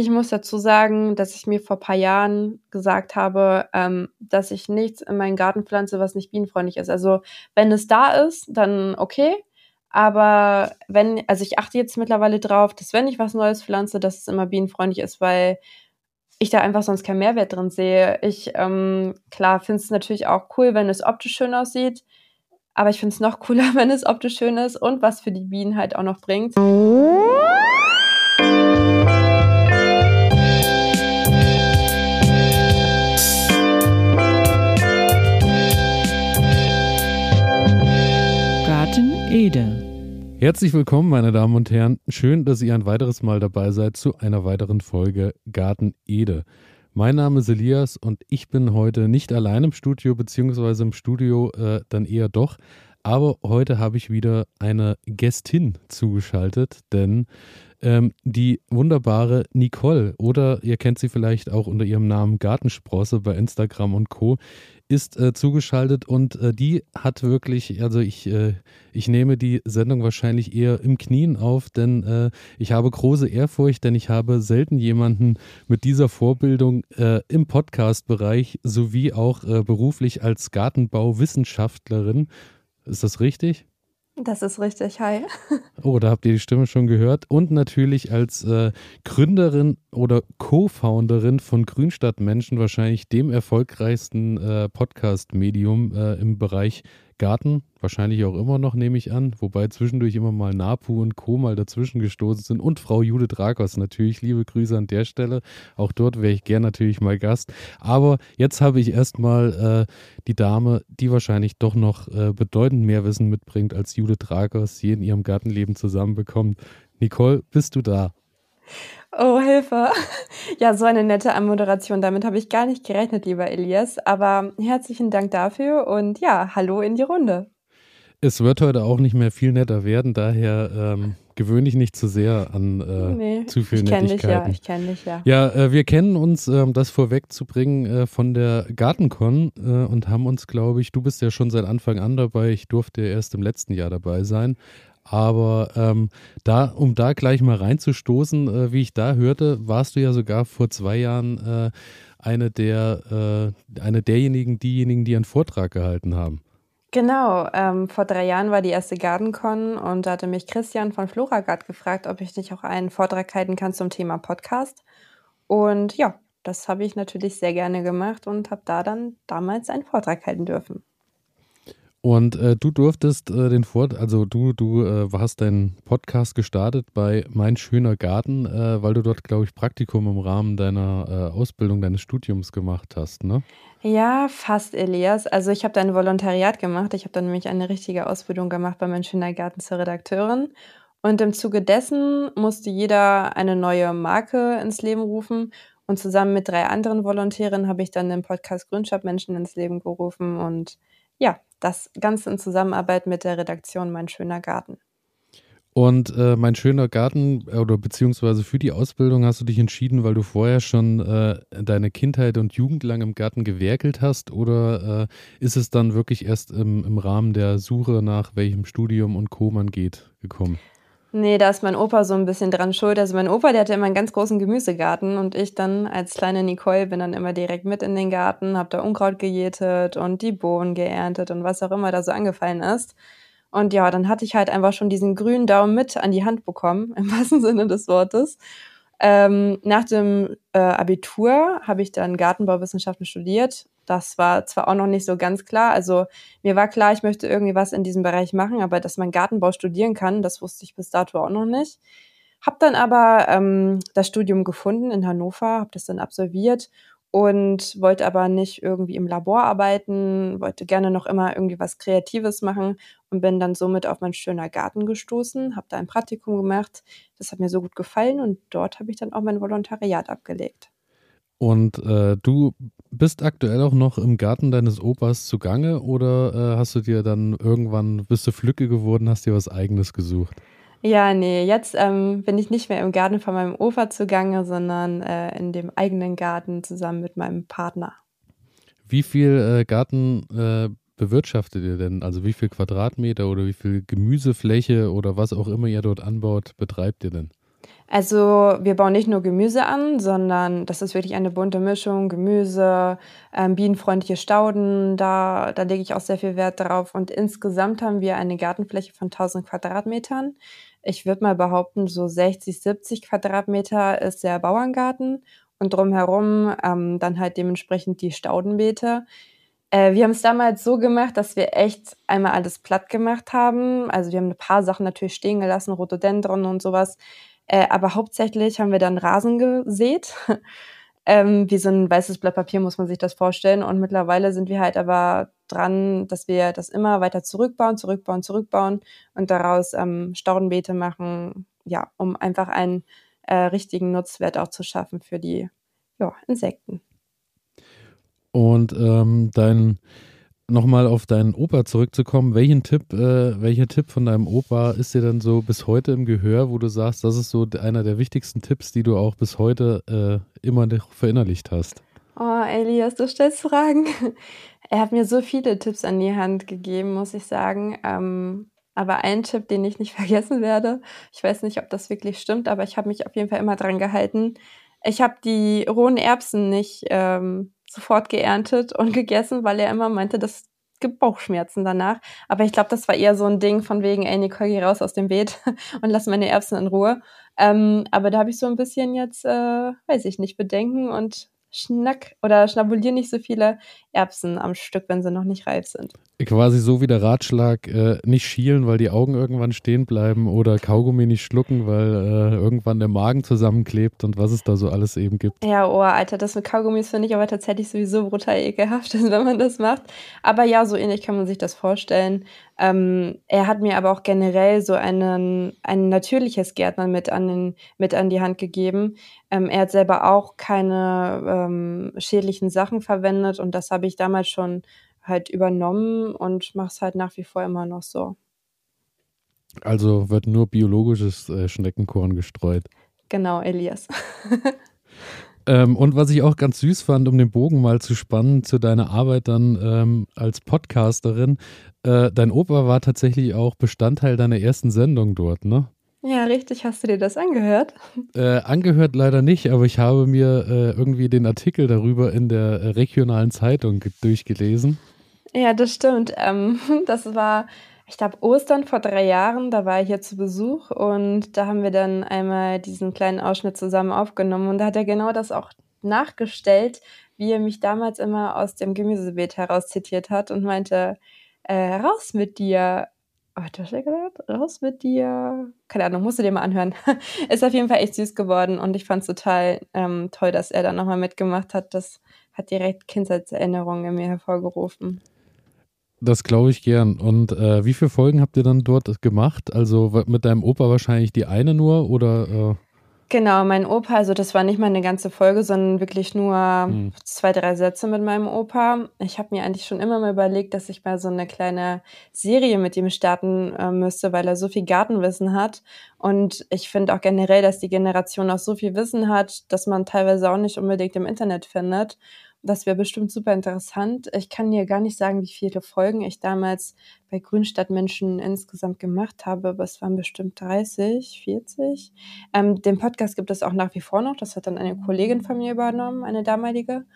Ich muss dazu sagen, dass ich mir vor ein paar Jahren gesagt habe, ähm, dass ich nichts in meinen Garten pflanze, was nicht bienenfreundlich ist. Also wenn es da ist, dann okay. Aber wenn, also ich achte jetzt mittlerweile drauf, dass wenn ich was Neues pflanze, dass es immer bienenfreundlich ist, weil ich da einfach sonst keinen Mehrwert drin sehe. Ich, ähm, klar, finde es natürlich auch cool, wenn es optisch schön aussieht. Aber ich finde es noch cooler, wenn es optisch schön ist und was für die Bienen halt auch noch bringt. Ede. Herzlich willkommen, meine Damen und Herren. Schön, dass ihr ein weiteres Mal dabei seid zu einer weiteren Folge Garten Ede. Mein Name ist Elias und ich bin heute nicht allein im Studio, beziehungsweise im Studio äh, dann eher doch. Aber heute habe ich wieder eine Gästin zugeschaltet, denn ähm, die wunderbare Nicole oder ihr kennt sie vielleicht auch unter ihrem Namen Gartensprosse bei Instagram und Co ist äh, zugeschaltet und äh, die hat wirklich, also ich, äh, ich nehme die Sendung wahrscheinlich eher im Knien auf, denn äh, ich habe große Ehrfurcht, denn ich habe selten jemanden mit dieser Vorbildung äh, im Podcast-Bereich sowie auch äh, beruflich als Gartenbauwissenschaftlerin. Ist das richtig? Das ist richtig, hi. Oh, da habt ihr die Stimme schon gehört. Und natürlich als äh, Gründerin oder Co-Founderin von Grünstadtmenschen, wahrscheinlich dem erfolgreichsten äh, Podcast-Medium äh, im Bereich Garten, wahrscheinlich auch immer noch, nehme ich an, wobei zwischendurch immer mal Napu und Co. mal dazwischen gestoßen sind und Frau Judith Rakos natürlich. Liebe Grüße an der Stelle. Auch dort wäre ich gern natürlich mal Gast. Aber jetzt habe ich erstmal äh, die Dame, die wahrscheinlich doch noch äh, bedeutend mehr Wissen mitbringt, als Judith Rakos je in ihrem Gartenleben zusammenbekommt. Nicole, bist du da? Oh, Hilfe. Ja, so eine nette Anmoderation. Damit habe ich gar nicht gerechnet, lieber Elias. Aber herzlichen Dank dafür und ja, hallo in die Runde. Es wird heute auch nicht mehr viel netter werden, daher ähm, gewöhne ich nicht zu sehr an äh, nee, zu viel ich Nettigkeiten. Dich, ja, ich kenne dich, ja. Ja, äh, wir kennen uns, ähm, das vorwegzubringen, äh, von der Gartencon äh, und haben uns, glaube ich, du bist ja schon seit Anfang an dabei, ich durfte erst im letzten Jahr dabei sein, aber ähm, da, um da gleich mal reinzustoßen, äh, wie ich da hörte, warst du ja sogar vor zwei Jahren äh, eine der äh, eine derjenigen, diejenigen, die einen Vortrag gehalten haben. Genau, ähm, vor drei Jahren war die erste Gardencon und da hatte mich Christian von Floragard gefragt, ob ich nicht auch einen Vortrag halten kann zum Thema Podcast. Und ja, das habe ich natürlich sehr gerne gemacht und habe da dann damals einen Vortrag halten dürfen. Und äh, du durftest äh, den Fort, also du, du äh, hast deinen Podcast gestartet bei Mein schöner Garten, äh, weil du dort, glaube ich, Praktikum im Rahmen deiner äh, Ausbildung, deines Studiums gemacht hast, ne? Ja, fast, Elias. Also ich habe da ein Volontariat gemacht. Ich habe dann nämlich eine richtige Ausbildung gemacht bei Mein schöner Garten zur Redakteurin. Und im Zuge dessen musste jeder eine neue Marke ins Leben rufen. Und zusammen mit drei anderen Volontären habe ich dann den Podcast Grünstadt Menschen ins Leben gerufen und ja, das Ganze in Zusammenarbeit mit der Redaktion Mein schöner Garten. Und äh, mein schöner Garten oder beziehungsweise für die Ausbildung hast du dich entschieden, weil du vorher schon äh, deine Kindheit und Jugend lang im Garten gewerkelt hast oder äh, ist es dann wirklich erst im, im Rahmen der Suche nach welchem Studium und Co. man geht gekommen? Nee, da ist mein Opa so ein bisschen dran schuld. Also mein Opa, der hatte immer einen ganz großen Gemüsegarten und ich dann als kleine Nicole bin dann immer direkt mit in den Garten, hab da Unkraut gejätet und die Bohnen geerntet und was auch immer da so angefallen ist. Und ja, dann hatte ich halt einfach schon diesen grünen Daumen mit an die Hand bekommen, im wahrsten Sinne des Wortes. Ähm, nach dem äh, Abitur habe ich dann Gartenbauwissenschaften studiert das war zwar auch noch nicht so ganz klar. Also mir war klar, ich möchte irgendwie was in diesem Bereich machen, aber dass man Gartenbau studieren kann, das wusste ich bis dato auch noch nicht. Hab dann aber ähm, das Studium gefunden in Hannover, habe das dann absolviert und wollte aber nicht irgendwie im Labor arbeiten, wollte gerne noch immer irgendwie was Kreatives machen und bin dann somit auf mein schöner Garten gestoßen, habe da ein Praktikum gemacht. Das hat mir so gut gefallen und dort habe ich dann auch mein Volontariat abgelegt. Und äh, du bist aktuell auch noch im Garten deines Opas zugange oder äh, hast du dir dann irgendwann, bist du Flücke geworden, hast dir was eigenes gesucht? Ja, nee, jetzt ähm, bin ich nicht mehr im Garten von meinem Opa zugange, sondern äh, in dem eigenen Garten zusammen mit meinem Partner. Wie viel äh, Garten äh, bewirtschaftet ihr denn? Also wie viel Quadratmeter oder wie viel Gemüsefläche oder was auch immer ihr dort anbaut, betreibt ihr denn? Also wir bauen nicht nur Gemüse an, sondern das ist wirklich eine bunte Mischung. Gemüse, ähm, bienenfreundliche Stauden, da, da lege ich auch sehr viel Wert drauf. Und insgesamt haben wir eine Gartenfläche von 1000 Quadratmetern. Ich würde mal behaupten, so 60, 70 Quadratmeter ist der Bauerngarten und drumherum ähm, dann halt dementsprechend die Staudenbeete. Äh, wir haben es damals so gemacht, dass wir echt einmal alles platt gemacht haben. Also wir haben ein paar Sachen natürlich stehen gelassen, Rhododendron und sowas. Äh, aber hauptsächlich haben wir dann Rasen gesät. ähm, wie so ein weißes Blatt Papier muss man sich das vorstellen. Und mittlerweile sind wir halt aber dran, dass wir das immer weiter zurückbauen, zurückbauen, zurückbauen und daraus ähm, Staudenbeete machen, ja, um einfach einen äh, richtigen Nutzwert auch zu schaffen für die ja, Insekten. Und ähm, dein nochmal auf deinen Opa zurückzukommen, welchen Tipp, äh, welcher Tipp von deinem Opa ist dir denn so bis heute im Gehör, wo du sagst, das ist so einer der wichtigsten Tipps, die du auch bis heute äh, immer verinnerlicht hast? Oh, Elias, du stellst Fragen. Er hat mir so viele Tipps an die Hand gegeben, muss ich sagen. Ähm, aber ein Tipp, den ich nicht vergessen werde, ich weiß nicht, ob das wirklich stimmt, aber ich habe mich auf jeden Fall immer dran gehalten. Ich habe die rohen Erbsen nicht ähm, sofort geerntet und gegessen, weil er immer meinte, das gibt Bauchschmerzen danach. Aber ich glaube, das war eher so ein Ding von wegen, ey Nicole, geh raus aus dem Beet und lass meine Erbsen in Ruhe. Ähm, aber da habe ich so ein bisschen jetzt, äh, weiß ich nicht, Bedenken und schnack oder schnabulier nicht so viele Erbsen am Stück, wenn sie noch nicht reif sind. Quasi so wie der Ratschlag, äh, nicht schielen, weil die Augen irgendwann stehen bleiben oder Kaugummi nicht schlucken, weil äh, irgendwann der Magen zusammenklebt und was es da so alles eben gibt. Ja, oh, Alter, das mit Kaugummis finde ich aber tatsächlich sowieso brutal ekelhaft, wenn man das macht. Aber ja, so ähnlich kann man sich das vorstellen. Ähm, er hat mir aber auch generell so einen, ein natürliches Gärtnern mit an, den, mit an die Hand gegeben. Ähm, er hat selber auch keine ähm, schädlichen Sachen verwendet und das habe ich damals schon halt übernommen und mache es halt nach wie vor immer noch so. Also wird nur biologisches äh, Schneckenkorn gestreut. Genau, Elias. ähm, und was ich auch ganz süß fand, um den Bogen mal zu spannen zu deiner Arbeit dann ähm, als Podcasterin, äh, dein Opa war tatsächlich auch Bestandteil deiner ersten Sendung dort, ne? Ja, richtig. Hast du dir das angehört? Äh, angehört leider nicht, aber ich habe mir äh, irgendwie den Artikel darüber in der regionalen Zeitung durchgelesen. Ja, das stimmt. Ähm, das war, ich glaube, Ostern vor drei Jahren. Da war ich hier zu Besuch und da haben wir dann einmal diesen kleinen Ausschnitt zusammen aufgenommen. Und da hat er genau das auch nachgestellt, wie er mich damals immer aus dem Gemüsebeet heraus zitiert hat und meinte, äh, raus mit dir. Oh, hat er gesagt? Raus mit dir. Keine Ahnung, musst du dir mal anhören. ist auf jeden Fall echt süß geworden und ich fand es total ähm, toll, dass er da nochmal mitgemacht hat. Das hat direkt Kindheitserinnerungen in mir hervorgerufen. Das glaube ich gern. Und äh, wie viele Folgen habt ihr dann dort gemacht? Also mit deinem Opa wahrscheinlich die eine nur oder? Äh Genau, mein Opa, also das war nicht mal eine ganze Folge, sondern wirklich nur hm. zwei, drei Sätze mit meinem Opa. Ich habe mir eigentlich schon immer mal überlegt, dass ich mal so eine kleine Serie mit ihm starten äh, müsste, weil er so viel Gartenwissen hat. Und ich finde auch generell, dass die Generation auch so viel Wissen hat, dass man teilweise auch nicht unbedingt im Internet findet. Das wäre bestimmt super interessant. Ich kann dir gar nicht sagen, wie viele Folgen ich damals bei Grünstadtmenschen insgesamt gemacht habe, aber es waren bestimmt 30, 40. Ähm, den Podcast gibt es auch nach wie vor noch. Das hat dann eine Kollegin von mir übernommen, eine damalige.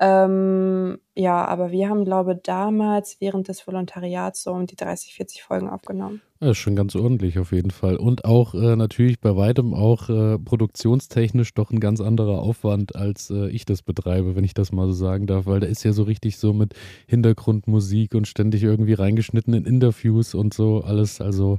Ähm, ja, aber wir haben, glaube ich, damals während des Volontariats so um die 30, 40 Folgen aufgenommen. Das ist schon ganz ordentlich auf jeden Fall. Und auch äh, natürlich bei weitem auch äh, produktionstechnisch doch ein ganz anderer Aufwand, als äh, ich das betreibe, wenn ich das mal so sagen darf, weil da ist ja so richtig so mit Hintergrundmusik und ständig irgendwie reingeschnitten in Interviews und so alles. Also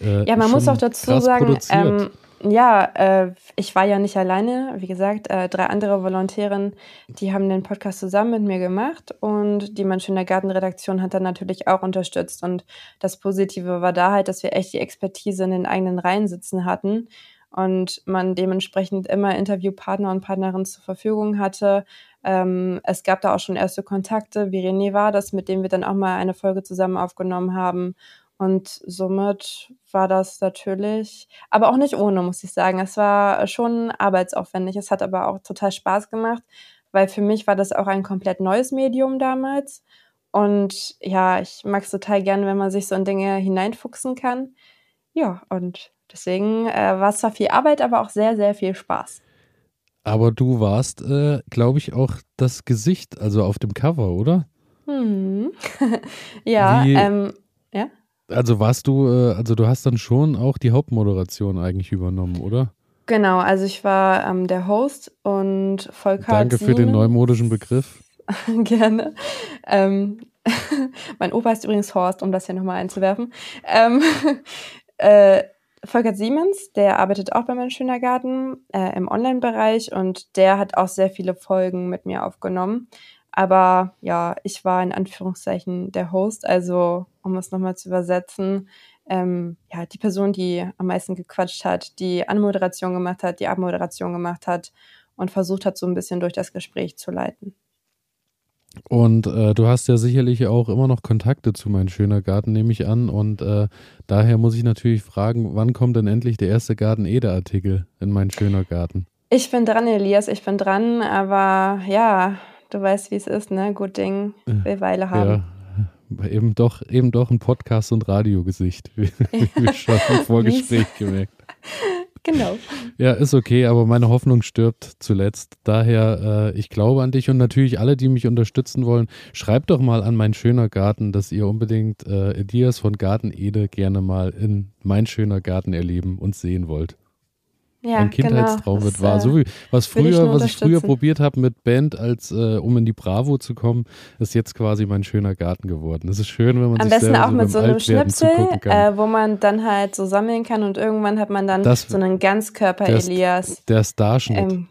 äh, ja, man muss auch dazu sagen, ähm, ja, äh, ich war ja nicht alleine. Wie gesagt, äh, drei andere Volontärinnen, die haben den Podcast zusammen mit mir gemacht und die der Gartenredaktion hat dann natürlich auch unterstützt. Und das Positive war da halt, dass wir echt die Expertise in den eigenen Reihen sitzen hatten und man dementsprechend immer Interviewpartner und Partnerinnen zur Verfügung hatte. Ähm, es gab da auch schon erste Kontakte, wie René war das, mit dem wir dann auch mal eine Folge zusammen aufgenommen haben. Und somit war das natürlich, aber auch nicht ohne, muss ich sagen. Es war schon arbeitsaufwendig. Es hat aber auch total Spaß gemacht, weil für mich war das auch ein komplett neues Medium damals. Und ja, ich mag es total gerne, wenn man sich so in Dinge hineinfuchsen kann. Ja, und Deswegen äh, war es zwar viel Arbeit, aber auch sehr, sehr viel Spaß. Aber du warst, äh, glaube ich, auch das Gesicht, also auf dem Cover, oder? Hm. ja, Wie, ähm, ja. Also warst du, äh, also du hast dann schon auch die Hauptmoderation eigentlich übernommen, oder? Genau, also ich war ähm, der Host und Volker. Danke für den neumodischen Begriff. Gerne. Ähm, mein Opa ist übrigens Horst, um das hier nochmal einzuwerfen. Ähm, äh, Volker Siemens, der arbeitet auch bei meinem Schöner Garten äh, im Online-Bereich und der hat auch sehr viele Folgen mit mir aufgenommen. Aber ja, ich war in Anführungszeichen der Host, also um es nochmal zu übersetzen, ähm, ja, die Person, die am meisten gequatscht hat, die Anmoderation gemacht hat, die Abmoderation gemacht hat und versucht hat, so ein bisschen durch das Gespräch zu leiten. Und äh, du hast ja sicherlich auch immer noch Kontakte zu meinem schöner Garten, nehme ich an. Und äh, daher muss ich natürlich fragen, wann kommt denn endlich der erste Garten-Ede-Artikel in mein schöner Garten? Ich bin dran, Elias, ich bin dran, aber ja, du weißt, wie es ist, ne? Gut Ding will Weile haben. Ja, eben doch, eben doch ein Podcast- und Radiogesicht, wie, wir schon im Vorgespräch gemerkt. Genau. Ja, ist okay, aber meine Hoffnung stirbt zuletzt. Daher, äh, ich glaube an dich und natürlich alle, die mich unterstützen wollen, schreibt doch mal an mein schöner Garten, dass ihr unbedingt äh, Elias von Garten Ede gerne mal in mein schöner Garten erleben und sehen wollt ja, ein Kindheitstraum genau. war. So wie was früher, was ich früher probiert habe mit Band, als äh, um in die Bravo zu kommen, ist jetzt quasi mein schöner Garten geworden. Es ist schön, wenn man Am sich besten auch so mit so einem Schnipsel, äh, wo man dann halt so sammeln kann und irgendwann hat man dann das, so einen Ganzkörper-Elias. Der Starschnitt. Ähm,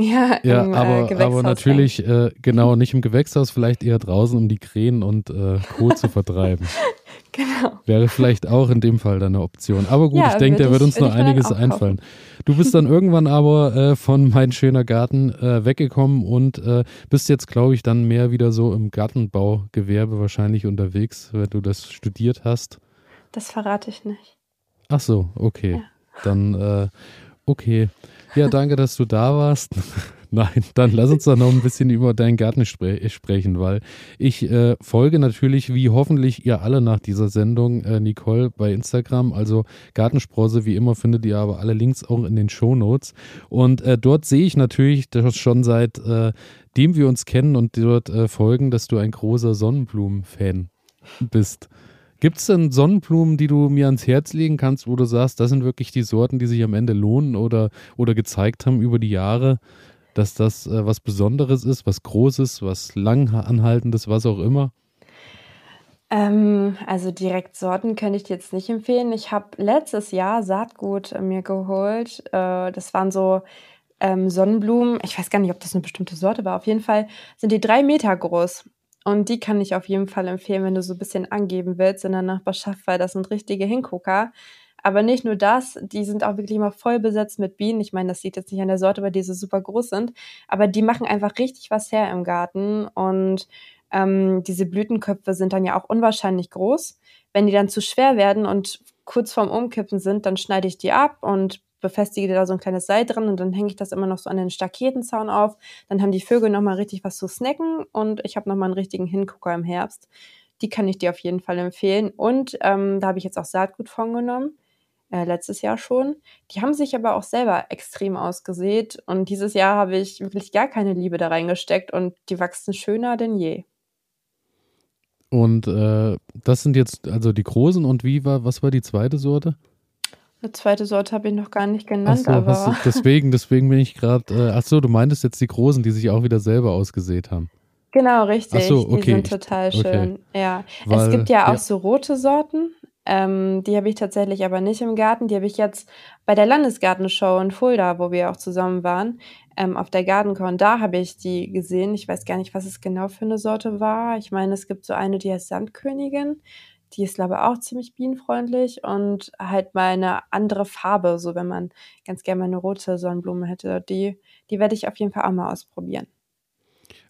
ja, ja im, äh, aber, äh, aber natürlich äh, genau nicht im Gewächshaus, vielleicht eher draußen, um die Krähen und äh, Co. zu vertreiben. Genau. Wäre vielleicht auch in dem Fall eine Option. Aber gut, ja, ich denke, da wird uns noch einiges einfallen. Du bist dann irgendwann aber äh, von Mein schöner Garten äh, weggekommen und äh, bist jetzt, glaube ich, dann mehr wieder so im Gartenbaugewerbe wahrscheinlich unterwegs, wenn du das studiert hast. Das verrate ich nicht. Ach so, okay. Ja. Dann, äh, okay. Ja, danke, dass du da warst. Nein, dann lass uns doch noch ein bisschen über deinen Garten spre sprechen, weil ich äh, folge natürlich, wie hoffentlich ihr alle nach dieser Sendung, äh, Nicole bei Instagram. Also Gartensprosse, wie immer, findet ihr aber alle Links auch in den Show Notes. Und äh, dort sehe ich natürlich, dass schon seit äh, dem wir uns kennen und dort äh, folgen, dass du ein großer Sonnenblumen-Fan bist. Gibt es denn Sonnenblumen, die du mir ans Herz legen kannst, wo du sagst, das sind wirklich die Sorten, die sich am Ende lohnen oder, oder gezeigt haben über die Jahre? Dass das äh, was Besonderes ist, was Großes, was lang anhaltendes, was auch immer? Ähm, also direkt Sorten könnte ich dir jetzt nicht empfehlen. Ich habe letztes Jahr Saatgut mir geholt. Äh, das waren so ähm, Sonnenblumen. Ich weiß gar nicht, ob das eine bestimmte Sorte war. Auf jeden Fall sind die drei Meter groß. Und die kann ich auf jeden Fall empfehlen, wenn du so ein bisschen angeben willst in der Nachbarschaft, weil das sind richtige Hingucker. Aber nicht nur das, die sind auch wirklich immer voll besetzt mit Bienen. Ich meine, das sieht jetzt nicht an der Sorte, weil die so super groß sind. Aber die machen einfach richtig was her im Garten. Und ähm, diese Blütenköpfe sind dann ja auch unwahrscheinlich groß. Wenn die dann zu schwer werden und kurz vorm Umkippen sind, dann schneide ich die ab und befestige da so ein kleines Seil dran und dann hänge ich das immer noch so an den Staketenzaun auf. Dann haben die Vögel nochmal richtig was zu snacken und ich habe nochmal einen richtigen Hingucker im Herbst. Die kann ich dir auf jeden Fall empfehlen. Und ähm, da habe ich jetzt auch Saatgut von genommen äh, letztes Jahr schon. Die haben sich aber auch selber extrem ausgesät und dieses Jahr habe ich wirklich gar keine Liebe da reingesteckt und die wachsen schöner denn je. Und äh, das sind jetzt also die großen und wie war, was war die zweite Sorte? Eine zweite Sorte habe ich noch gar nicht genannt, so, aber. Du, deswegen, deswegen bin ich gerade. Äh, ach so, du meintest jetzt die großen, die sich auch wieder selber ausgesät haben. Genau, richtig. So, okay. Die sind total schön. Okay. Ja. Weil, es gibt ja auch ja. so rote Sorten. Ähm, die habe ich tatsächlich aber nicht im Garten. Die habe ich jetzt bei der Landesgartenshow in Fulda, wo wir auch zusammen waren, ähm, auf der Gartencon. Da habe ich die gesehen. Ich weiß gar nicht, was es genau für eine Sorte war. Ich meine, es gibt so eine, die heißt Sandkönigin. Die ist, glaube ich, auch ziemlich bienenfreundlich und halt mal eine andere Farbe, so wenn man ganz gerne mal eine rote Sonnenblume hätte. Die, die werde ich auf jeden Fall auch mal ausprobieren.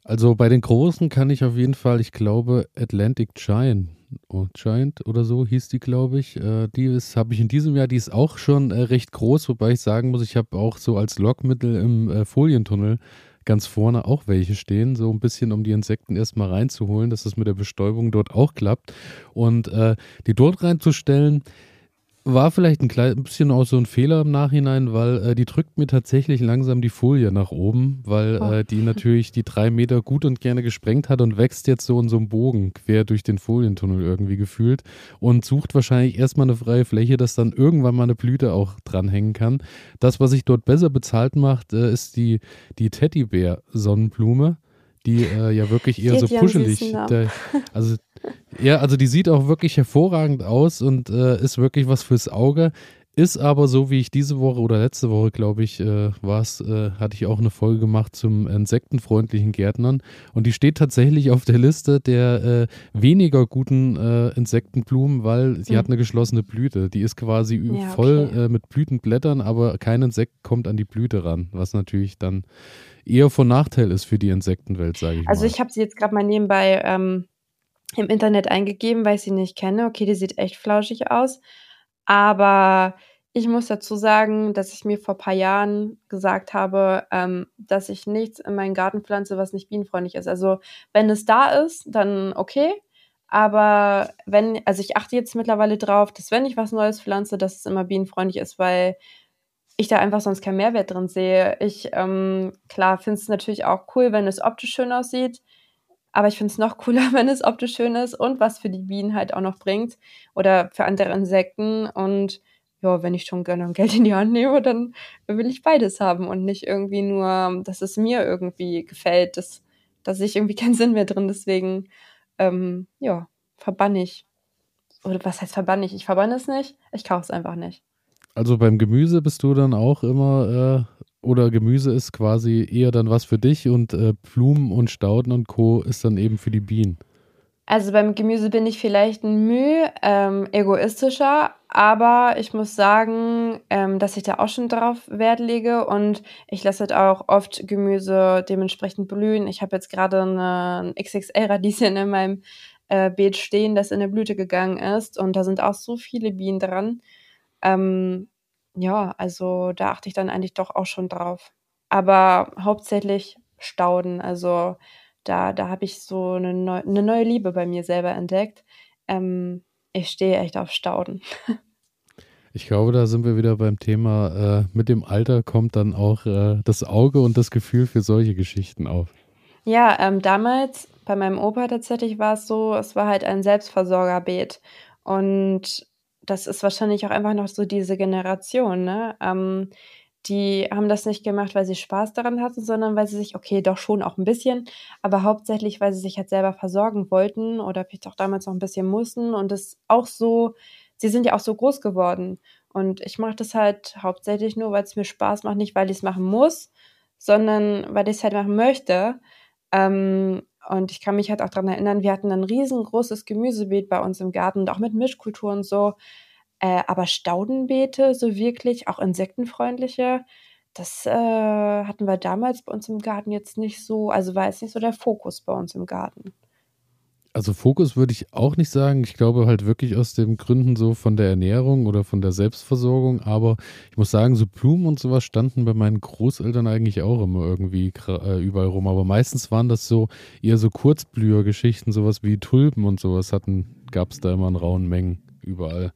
Also bei den Großen kann ich auf jeden Fall, ich glaube, Atlantic Giant Giant oder so hieß die, glaube ich. Äh, die habe ich in diesem Jahr, die ist auch schon äh, recht groß, wobei ich sagen muss, ich habe auch so als Lockmittel im äh, Folientunnel ganz vorne auch welche stehen, so ein bisschen, um die Insekten erstmal reinzuholen, dass das mit der Bestäubung dort auch klappt. Und äh, die dort reinzustellen, war vielleicht ein klein bisschen auch so ein Fehler im Nachhinein, weil äh, die drückt mir tatsächlich langsam die Folie nach oben, weil oh. äh, die natürlich die drei Meter gut und gerne gesprengt hat und wächst jetzt so in so einem Bogen quer durch den Folientunnel irgendwie gefühlt und sucht wahrscheinlich erstmal eine freie Fläche, dass dann irgendwann mal eine Blüte auch dranhängen kann. Das, was sich dort besser bezahlt macht, äh, ist die, die Teddybär-Sonnenblume die äh, ja wirklich eher so puschelig. Der, also ja, also die sieht auch wirklich hervorragend aus und äh, ist wirklich was fürs Auge. Ist aber so, wie ich diese Woche oder letzte Woche, glaube ich, äh, war es, äh, hatte ich auch eine Folge gemacht zum insektenfreundlichen Gärtnern. Und die steht tatsächlich auf der Liste der äh, weniger guten äh, Insektenblumen, weil sie mhm. hat eine geschlossene Blüte. Die ist quasi ja, voll okay. Äh, mit Blütenblättern, aber kein Insekt kommt an die Blüte ran, was natürlich dann eher von Nachteil ist für die Insektenwelt, sage ich also mal. Also ich habe sie jetzt gerade mal nebenbei ähm, im Internet eingegeben, weil ich sie nicht kenne. Okay, die sieht echt flauschig aus. Aber ich muss dazu sagen, dass ich mir vor ein paar Jahren gesagt habe, ähm, dass ich nichts in meinen Garten pflanze, was nicht bienenfreundlich ist. Also wenn es da ist, dann okay. Aber wenn, also ich achte jetzt mittlerweile drauf, dass wenn ich was Neues pflanze, dass es immer bienenfreundlich ist, weil ich da einfach sonst keinen Mehrwert drin sehe. Ich, ähm, klar, finde es natürlich auch cool, wenn es optisch schön aussieht. Aber ich finde es noch cooler, wenn es optisch schön ist und was für die Bienen halt auch noch bringt oder für andere Insekten. Und ja, wenn ich schon gerne Geld in die Hand nehme, dann will ich beides haben und nicht irgendwie nur, dass es mir irgendwie gefällt. Das, da sehe ich irgendwie keinen Sinn mehr drin. Deswegen, ähm, ja, verbanne ich. Oder was heißt verbanne ich? Ich verbanne es nicht. Ich kaufe es einfach nicht. Also beim Gemüse bist du dann auch immer, äh, oder Gemüse ist quasi eher dann was für dich und äh, Blumen und Stauden und Co. ist dann eben für die Bienen. Also beim Gemüse bin ich vielleicht ein Mühe ähm, egoistischer, aber ich muss sagen, ähm, dass ich da auch schon drauf Wert lege und ich lasse halt auch oft Gemüse dementsprechend blühen. Ich habe jetzt gerade ein XXL-Radieschen in meinem äh, Beet stehen, das in der Blüte gegangen ist und da sind auch so viele Bienen dran. Ähm, ja, also da achte ich dann eigentlich doch auch schon drauf. Aber hauptsächlich Stauden. Also da, da habe ich so eine, neu, eine neue Liebe bei mir selber entdeckt. Ähm, ich stehe echt auf Stauden. Ich glaube, da sind wir wieder beim Thema, äh, mit dem Alter kommt dann auch äh, das Auge und das Gefühl für solche Geschichten auf. Ja, ähm, damals bei meinem Opa tatsächlich war es so, es war halt ein Selbstversorgerbeet. Und das ist wahrscheinlich auch einfach noch so diese Generation, ne? Ähm, die haben das nicht gemacht, weil sie Spaß daran hatten, sondern weil sie sich, okay, doch schon auch ein bisschen, aber hauptsächlich, weil sie sich halt selber versorgen wollten oder vielleicht auch damals noch ein bisschen mussten und das auch so, sie sind ja auch so groß geworden. Und ich mache das halt hauptsächlich nur, weil es mir Spaß macht, nicht weil ich es machen muss, sondern weil ich es halt machen möchte. Ähm, und ich kann mich halt auch daran erinnern, wir hatten ein riesengroßes Gemüsebeet bei uns im Garten und auch mit Mischkultur und so. Äh, aber Staudenbeete, so wirklich, auch insektenfreundliche, das äh, hatten wir damals bei uns im Garten jetzt nicht so, also war jetzt nicht so der Fokus bei uns im Garten. Also Fokus würde ich auch nicht sagen. Ich glaube halt wirklich aus den Gründen so von der Ernährung oder von der Selbstversorgung. Aber ich muss sagen, so Blumen und sowas standen bei meinen Großeltern eigentlich auch immer irgendwie äh, überall rum. Aber meistens waren das so eher so Kurzblühergeschichten, sowas wie Tulpen und sowas hatten, gab es da immer in rauen Mengen überall.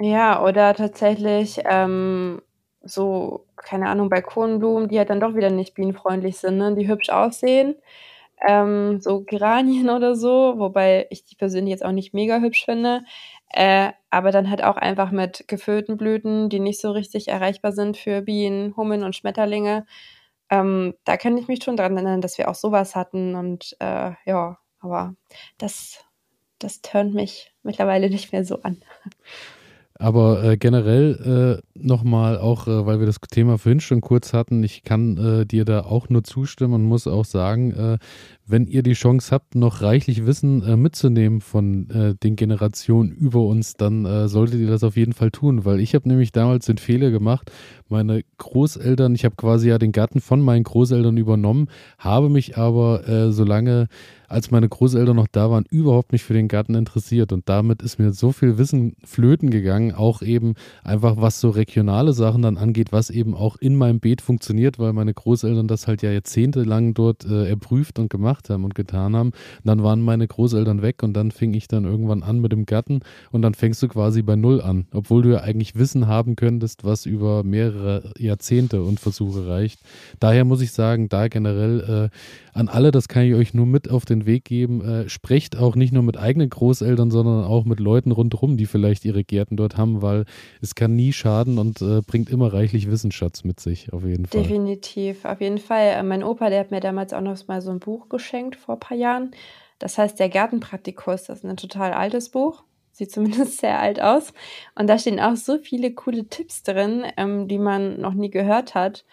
Ja, oder tatsächlich ähm, so, keine Ahnung, Balkonblumen, die halt dann doch wieder nicht bienenfreundlich sind, ne? die hübsch aussehen ähm, so Geranien oder so, wobei ich die persönlich jetzt auch nicht mega hübsch finde. Äh, aber dann halt auch einfach mit gefüllten Blüten, die nicht so richtig erreichbar sind für Bienen, Hummeln und Schmetterlinge. Ähm, da kann ich mich schon dran erinnern, dass wir auch sowas hatten. Und äh, ja, aber das, das turnt mich mittlerweile nicht mehr so an. Aber äh, generell äh, nochmal, auch äh, weil wir das Thema vorhin schon kurz hatten, ich kann äh, dir da auch nur zustimmen und muss auch sagen, äh, wenn ihr die Chance habt, noch reichlich Wissen äh, mitzunehmen von äh, den Generationen über uns, dann äh, solltet ihr das auf jeden Fall tun, weil ich habe nämlich damals den Fehler gemacht, meine Großeltern, ich habe quasi ja den Garten von meinen Großeltern übernommen, habe mich aber äh, solange als meine Großeltern noch da waren, überhaupt nicht für den Garten interessiert. Und damit ist mir so viel Wissen flöten gegangen auch eben einfach was so regionale Sachen dann angeht, was eben auch in meinem Beet funktioniert, weil meine Großeltern das halt ja jahrzehntelang dort äh, erprüft und gemacht haben und getan haben. Dann waren meine Großeltern weg und dann fing ich dann irgendwann an mit dem Garten und dann fängst du quasi bei Null an, obwohl du ja eigentlich Wissen haben könntest, was über mehrere Jahrzehnte und Versuche reicht. Daher muss ich sagen, da generell äh, an alle, das kann ich euch nur mit auf den Weg geben, äh, sprecht auch nicht nur mit eigenen Großeltern, sondern auch mit Leuten rundherum, die vielleicht ihre Gärten dort haben, weil es kann nie schaden und äh, bringt immer reichlich Wissensschatz mit sich, auf jeden Fall. Definitiv, auf jeden Fall. Äh, mein Opa, der hat mir damals auch noch mal so ein Buch geschenkt vor ein paar Jahren. Das heißt, der Gartenpraktikus, das ist ein total altes Buch. Sieht zumindest sehr alt aus. Und da stehen auch so viele coole Tipps drin, ähm, die man noch nie gehört hat.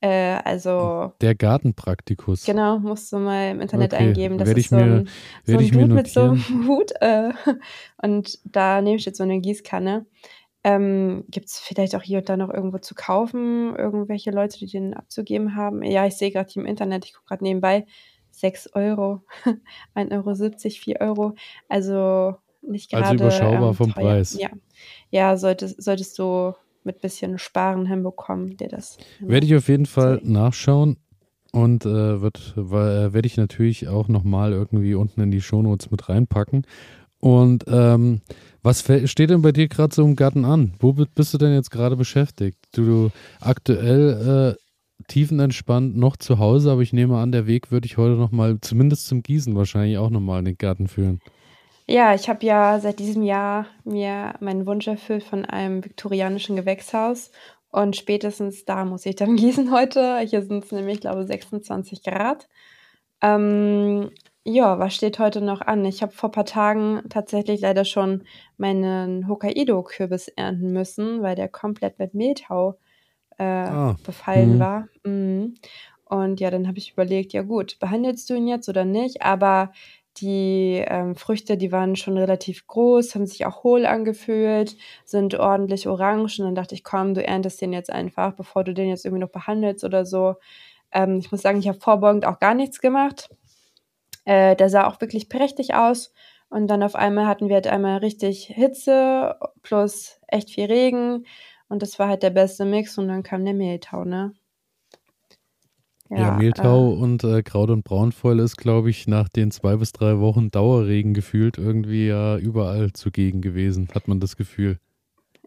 Äh, also. Der Gartenpraktikus. Genau, musst du mal im Internet okay. eingeben. Das ist so ein, so ein Dude mit so einem Hut. Äh, und da nehme ich jetzt so eine Gießkanne. Ähm, Gibt es vielleicht auch hier und da noch irgendwo zu kaufen? Irgendwelche Leute, die den abzugeben haben? Ja, ich sehe gerade im Internet, ich gucke gerade nebenbei. 6 Euro, 1,70 Euro, 4 Euro. Also nicht gerade. Also überschaubar ähm, vom teuer. Preis. Ja, ja solltest, solltest du mit bisschen Sparen hinbekommen, dir das. Werde ich auf jeden Fall nachschauen und äh, wird, äh, werde ich natürlich auch nochmal irgendwie unten in die Shownotes mit reinpacken. Und ähm, was steht denn bei dir gerade so im Garten an? Wo bist du denn jetzt gerade beschäftigt? Du, du aktuell äh, tiefenentspannt noch zu Hause, aber ich nehme an, der Weg würde ich heute nochmal, zumindest zum Gießen wahrscheinlich auch nochmal in den Garten führen. Ja, ich habe ja seit diesem Jahr mir meinen Wunsch erfüllt von einem viktorianischen Gewächshaus und spätestens da muss ich dann gießen heute. Hier sind es nämlich, glaube ich, 26 Grad. Ähm, ja, was steht heute noch an? Ich habe vor ein paar Tagen tatsächlich leider schon meinen Hokkaido-Kürbis ernten müssen, weil der komplett mit Mehltau äh, ah. befallen mhm. war. Mhm. Und ja, dann habe ich überlegt, ja gut, behandelst du ihn jetzt oder nicht? Aber die ähm, Früchte, die waren schon relativ groß, haben sich auch hohl angefühlt, sind ordentlich orange. Und dann dachte ich, komm, du erntest den jetzt einfach, bevor du den jetzt irgendwie noch behandelst oder so. Ähm, ich muss sagen, ich habe vorbeugend auch gar nichts gemacht. Äh, der sah auch wirklich prächtig aus. Und dann auf einmal hatten wir halt einmal richtig Hitze plus echt viel Regen. Und das war halt der beste Mix. Und dann kam der Mehltau, ne? Ja, ja Mehltau äh, und äh, Kraut- und Braunfäule ist, glaube ich, nach den zwei bis drei Wochen Dauerregen gefühlt irgendwie ja überall zugegen gewesen, hat man das Gefühl.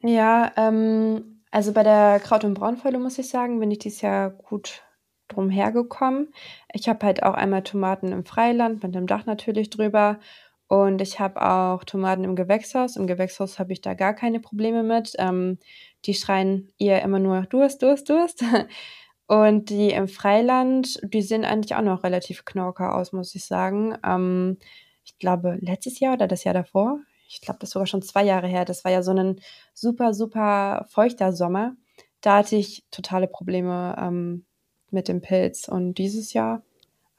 Ja, ähm, also bei der Kraut- und Braunfäule muss ich sagen, bin ich dieses Jahr gut drum hergekommen. Ich habe halt auch einmal Tomaten im Freiland mit dem Dach natürlich drüber. Und ich habe auch Tomaten im Gewächshaus. Im Gewächshaus habe ich da gar keine Probleme mit. Ähm, die schreien eher immer nur Durst, Durst, Durst. Und die im Freiland, die sehen eigentlich auch noch relativ knorker aus, muss ich sagen. Ähm, ich glaube, letztes Jahr oder das Jahr davor, ich glaube, das ist sogar schon zwei Jahre her, das war ja so ein super, super feuchter Sommer. Da hatte ich totale Probleme ähm, mit dem Pilz. Und dieses Jahr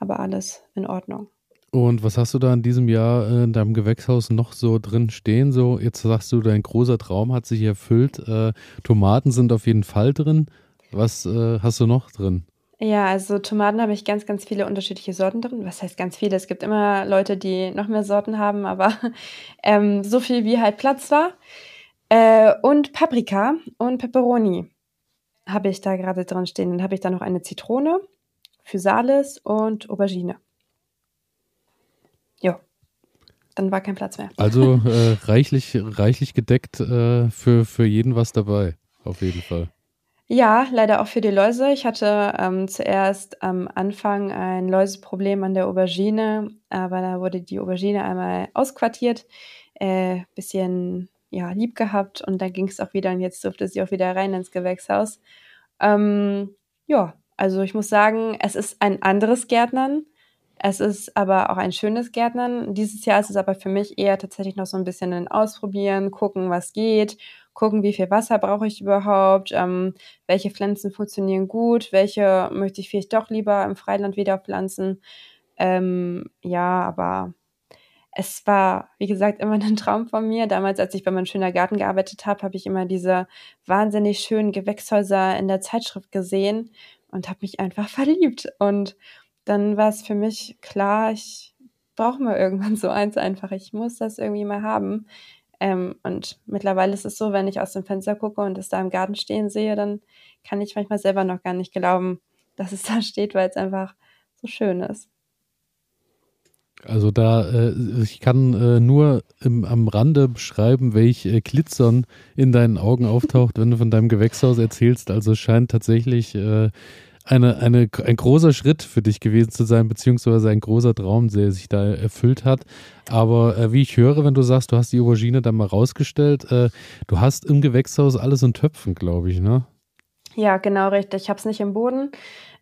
aber alles in Ordnung. Und was hast du da in diesem Jahr in deinem Gewächshaus noch so drin stehen? So, jetzt sagst du, dein großer Traum hat sich erfüllt. Äh, Tomaten sind auf jeden Fall drin. Was äh, hast du noch drin? Ja, also Tomaten habe ich ganz, ganz viele unterschiedliche Sorten drin. Was heißt ganz viele? Es gibt immer Leute, die noch mehr Sorten haben, aber ähm, so viel wie halt Platz war. Äh, und Paprika und Peperoni habe ich da gerade drin stehen. Dann habe ich da noch eine Zitrone, Physalis und Aubergine. Ja, dann war kein Platz mehr. Also äh, reichlich, reichlich gedeckt äh, für, für jeden was dabei, auf jeden Fall. Ja, leider auch für die Läuse. Ich hatte ähm, zuerst am Anfang ein Läuseproblem an der Aubergine, aber da wurde die Aubergine einmal ausquartiert, äh, bisschen ja, lieb gehabt und dann ging es auch wieder und jetzt durfte sie auch wieder rein ins Gewächshaus. Ähm, ja, also ich muss sagen, es ist ein anderes Gärtnern. Es ist aber auch ein schönes Gärtnern. Dieses Jahr ist es aber für mich eher tatsächlich noch so ein bisschen ein Ausprobieren, gucken, was geht gucken, wie viel Wasser brauche ich überhaupt, ähm, welche Pflanzen funktionieren gut, welche möchte ich vielleicht doch lieber im Freiland wieder pflanzen. Ähm, ja, aber es war, wie gesagt, immer ein Traum von mir. Damals, als ich bei meinem schöner Garten gearbeitet habe, habe ich immer diese wahnsinnig schönen Gewächshäuser in der Zeitschrift gesehen und habe mich einfach verliebt. Und dann war es für mich klar, ich brauche mal irgendwann so eins einfach. Ich muss das irgendwie mal haben. Ähm, und mittlerweile ist es so, wenn ich aus dem Fenster gucke und es da im Garten stehen sehe, dann kann ich manchmal selber noch gar nicht glauben, dass es da steht, weil es einfach so schön ist. Also da, äh, ich kann äh, nur im, am Rande beschreiben, welch äh, Glitzern in deinen Augen auftaucht, wenn du von deinem Gewächshaus erzählst. Also es scheint tatsächlich äh, eine, eine, ein großer Schritt für dich gewesen zu sein, beziehungsweise ein großer Traum, der sich da erfüllt hat. Aber äh, wie ich höre, wenn du sagst, du hast die Aubergine dann mal rausgestellt, äh, du hast im Gewächshaus alles in Töpfen, glaube ich, ne? Ja, genau richtig. Ich habe es nicht im Boden.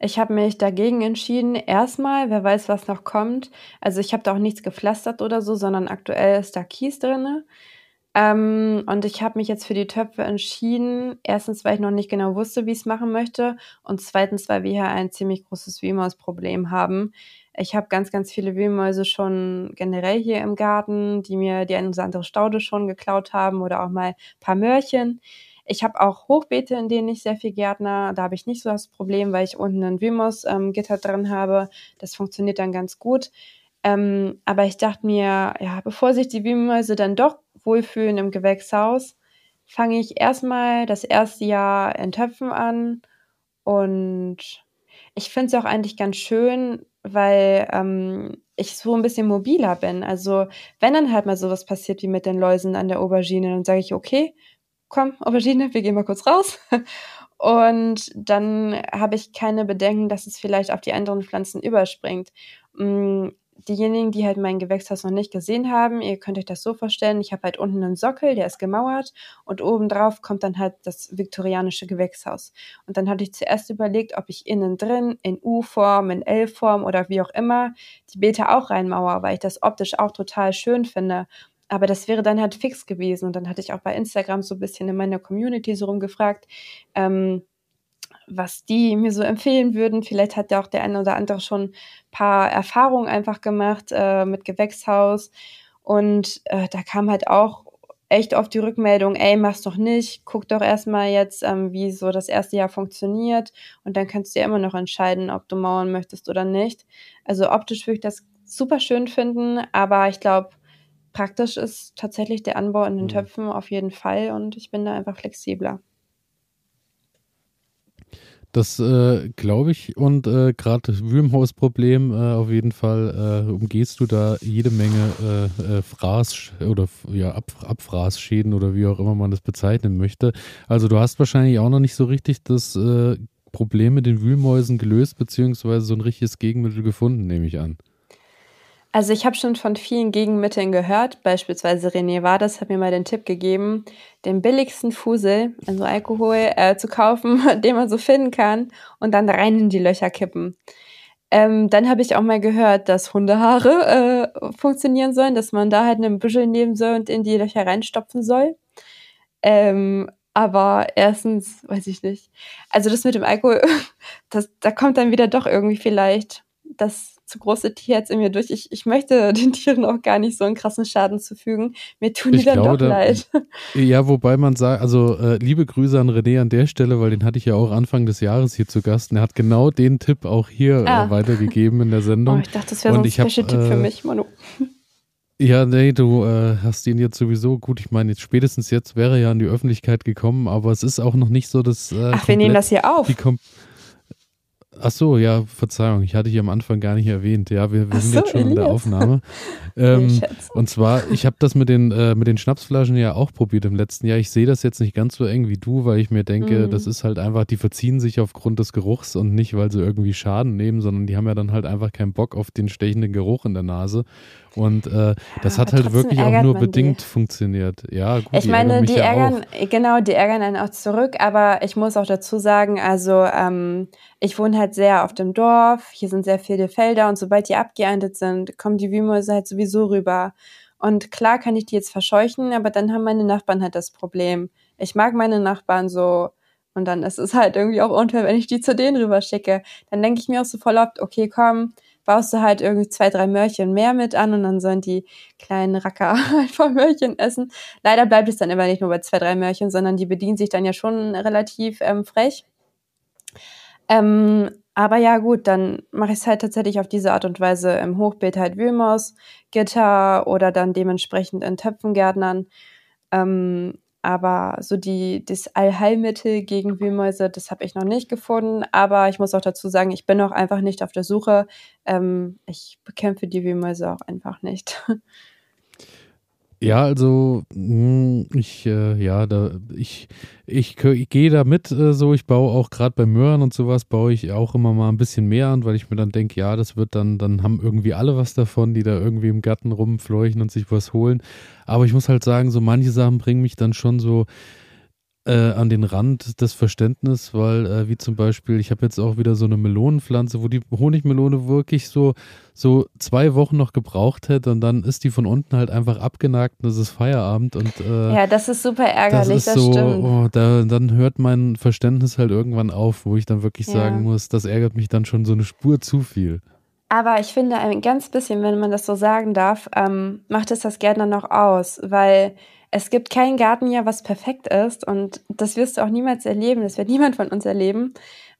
Ich habe mich dagegen entschieden. Erstmal, wer weiß, was noch kommt. Also ich habe da auch nichts gepflastert oder so, sondern aktuell ist da Kies drin. Ähm, und ich habe mich jetzt für die Töpfe entschieden. Erstens, weil ich noch nicht genau wusste, wie ich es machen möchte. Und zweitens, weil wir hier ein ziemlich großes Wühlmaus-Problem haben. Ich habe ganz, ganz viele Wühlmäuse schon generell hier im Garten, die mir die eine oder andere Staude schon geklaut haben oder auch mal ein paar Möhrchen. Ich habe auch Hochbeete, in denen ich sehr viel Gärtner. Da habe ich nicht so das Problem, weil ich unten ein Wimos-Gitter ähm, drin habe. Das funktioniert dann ganz gut. Ähm, aber ich dachte mir, ja, bevor sich die Wühlmäuse dann doch wohlfühlen im Gewächshaus, fange ich erstmal das erste Jahr in Töpfen an. Und ich finde es auch eigentlich ganz schön, weil ähm, ich so ein bisschen mobiler bin. Also wenn dann halt mal sowas passiert wie mit den Läusen an der Aubergine, dann sage ich, okay, komm, Aubergine, wir gehen mal kurz raus. Und dann habe ich keine Bedenken, dass es vielleicht auf die anderen Pflanzen überspringt. Diejenigen, die halt mein Gewächshaus noch nicht gesehen haben, ihr könnt euch das so vorstellen, ich habe halt unten einen Sockel, der ist gemauert und oben drauf kommt dann halt das viktorianische Gewächshaus. Und dann hatte ich zuerst überlegt, ob ich innen drin in U-Form, in L-Form oder wie auch immer die Beete auch reinmauer, weil ich das optisch auch total schön finde aber das wäre dann halt fix gewesen. Und dann hatte ich auch bei Instagram so ein bisschen in meiner Community so rumgefragt, ähm, was die mir so empfehlen würden. Vielleicht hat ja auch der eine oder andere schon ein paar Erfahrungen einfach gemacht äh, mit Gewächshaus. Und äh, da kam halt auch echt oft die Rückmeldung, ey, mach's doch nicht, guck doch erstmal jetzt, ähm, wie so das erste Jahr funktioniert und dann kannst du ja immer noch entscheiden, ob du mauern möchtest oder nicht. Also optisch würde ich das super schön finden, aber ich glaube, praktisch ist tatsächlich der Anbau in den mhm. Töpfen auf jeden Fall und ich bin da einfach flexibler. Das äh, glaube ich und äh, gerade das Wühlmaus-Problem äh, auf jeden Fall äh, umgehst du da jede Menge äh, äh, Fraß oder ja Ab Abfraßschäden oder wie auch immer man das bezeichnen möchte. Also du hast wahrscheinlich auch noch nicht so richtig das Problem mit den Wühlmäusen gelöst beziehungsweise so ein richtiges Gegenmittel gefunden, nehme ich an. Also ich habe schon von vielen Gegenmitteln gehört, beispielsweise René Wades hat mir mal den Tipp gegeben, den billigsten Fusel, also Alkohol, äh, zu kaufen, den man so finden kann und dann rein in die Löcher kippen. Ähm, dann habe ich auch mal gehört, dass Hundehaare äh, funktionieren sollen, dass man da halt einen Büschel nehmen soll und in die Löcher reinstopfen soll. Ähm, aber erstens, weiß ich nicht. Also das mit dem Alkohol, das, da kommt dann wieder doch irgendwie vielleicht das zu große Tierherz in mir durch. Ich, ich möchte den Tieren auch gar nicht so einen krassen Schaden zufügen. Mir tun die ich dann glaube, doch leid. Ja, wobei man sagt, also äh, liebe Grüße an René an der Stelle, weil den hatte ich ja auch Anfang des Jahres hier zu Gast. Und er hat genau den Tipp auch hier äh, ah. äh, weitergegeben in der Sendung. Oh, ich dachte, das wäre so ein Special-Tipp für äh, mich, Manu. Ja, nee, du äh, hast ihn jetzt sowieso, gut, ich meine, jetzt spätestens jetzt wäre er ja in die Öffentlichkeit gekommen, aber es ist auch noch nicht so, dass. Äh, Ach, wir nehmen das hier auf. Die, Ach so, ja, Verzeihung, ich hatte hier am Anfang gar nicht erwähnt. Ja, wir, wir sind so, jetzt schon Elias. in der Aufnahme. ähm, und zwar, ich habe das mit den, äh, mit den Schnapsflaschen ja auch probiert im letzten Jahr. Ich sehe das jetzt nicht ganz so eng wie du, weil ich mir denke, mhm. das ist halt einfach, die verziehen sich aufgrund des Geruchs und nicht, weil sie irgendwie Schaden nehmen, sondern die haben ja dann halt einfach keinen Bock auf den stechenden Geruch in der Nase. Und äh, das ja, hat halt wirklich auch nur bedingt die. funktioniert. Ja, gut. Ich die meine, die ärgern, ja genau, die ärgern einen auch zurück, aber ich muss auch dazu sagen, also ähm, ich wohne halt sehr auf dem Dorf, hier sind sehr viele Felder und sobald die abgeerntet sind, kommen die Wühlmäuse halt sowieso rüber. Und klar kann ich die jetzt verscheuchen, aber dann haben meine Nachbarn halt das Problem. Ich mag meine Nachbarn so und dann ist es halt irgendwie auch unfair, wenn ich die zu denen rüber schicke. Dann denke ich mir auch so voll oft, okay, komm, baust du halt irgendwie zwei, drei Möhrchen mehr mit an und dann sollen die kleinen Racker einfach Möhrchen essen. Leider bleibt es dann immer nicht nur bei zwei, drei Möhrchen, sondern die bedienen sich dann ja schon relativ ähm, frech. Ähm, aber ja, gut, dann mache ich es halt tatsächlich auf diese Art und Weise im Hochbeet halt Wühlmaus, Gitter oder dann dementsprechend in Töpfengärtnern. Ähm, aber so die, das Allheilmittel gegen Wühlmäuse, das habe ich noch nicht gefunden. Aber ich muss auch dazu sagen, ich bin auch einfach nicht auf der Suche. Ähm, ich bekämpfe die Wühlmäuse auch einfach nicht. Ja, also hm, ich, äh, ja, da, ich, ich, ich gehe da mit äh, so. Ich baue auch gerade bei Möhren und sowas, baue ich auch immer mal ein bisschen mehr an, weil ich mir dann denke, ja, das wird dann, dann haben irgendwie alle was davon, die da irgendwie im Garten rumfleuchen und sich was holen. Aber ich muss halt sagen, so manche Sachen bringen mich dann schon so äh, an den Rand des Verständnisses, weil äh, wie zum Beispiel, ich habe jetzt auch wieder so eine Melonenpflanze, wo die Honigmelone wirklich so, so zwei Wochen noch gebraucht hätte und dann ist die von unten halt einfach abgenagt und es ist Feierabend und äh, ja, das ist super ärgerlich, das, ist das so, stimmt. Oh, da, dann hört mein Verständnis halt irgendwann auf, wo ich dann wirklich ja. sagen muss, das ärgert mich dann schon so eine Spur zu viel. Aber ich finde ein ganz bisschen, wenn man das so sagen darf, ähm, macht es das Gärtner noch aus, weil es gibt kein Gartenjahr, was perfekt ist und das wirst du auch niemals erleben, das wird niemand von uns erleben.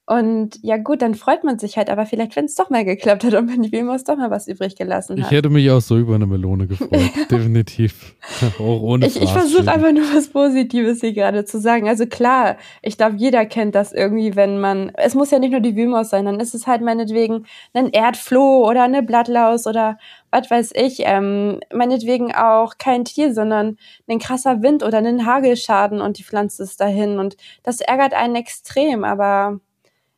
Und ja gut, dann freut man sich halt, aber vielleicht, wenn es doch mal geklappt hat und wenn die Wemos doch mal was übrig gelassen hat. Ich hätte mich auch so über eine Melone gefreut, definitiv. auch ohne Ich, ich versuche einfach nur was Positives hier gerade zu sagen. Also klar, ich glaube, jeder kennt das irgendwie, wenn man, es muss ja nicht nur die Wühlmaus sein, dann ist es halt meinetwegen ein Erdfloh oder eine Blattlaus oder was weiß ich, ähm, meinetwegen auch kein Tier, sondern ein krasser Wind oder einen Hagelschaden und die Pflanze ist dahin und das ärgert einen extrem, aber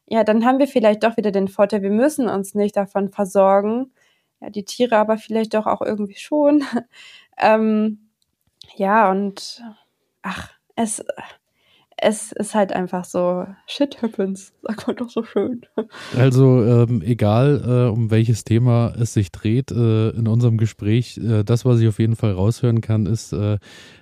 ja, dann haben wir vielleicht doch wieder den Vorteil, wir müssen uns nicht davon versorgen. Ja, die Tiere aber vielleicht doch auch irgendwie schon. ähm, ja, und ach, es, es ist halt einfach so, shit happens, sagt man doch so schön. Also ähm, egal, äh, um welches Thema es sich dreht äh, in unserem Gespräch, äh, das, was ich auf jeden Fall raushören kann, ist, äh,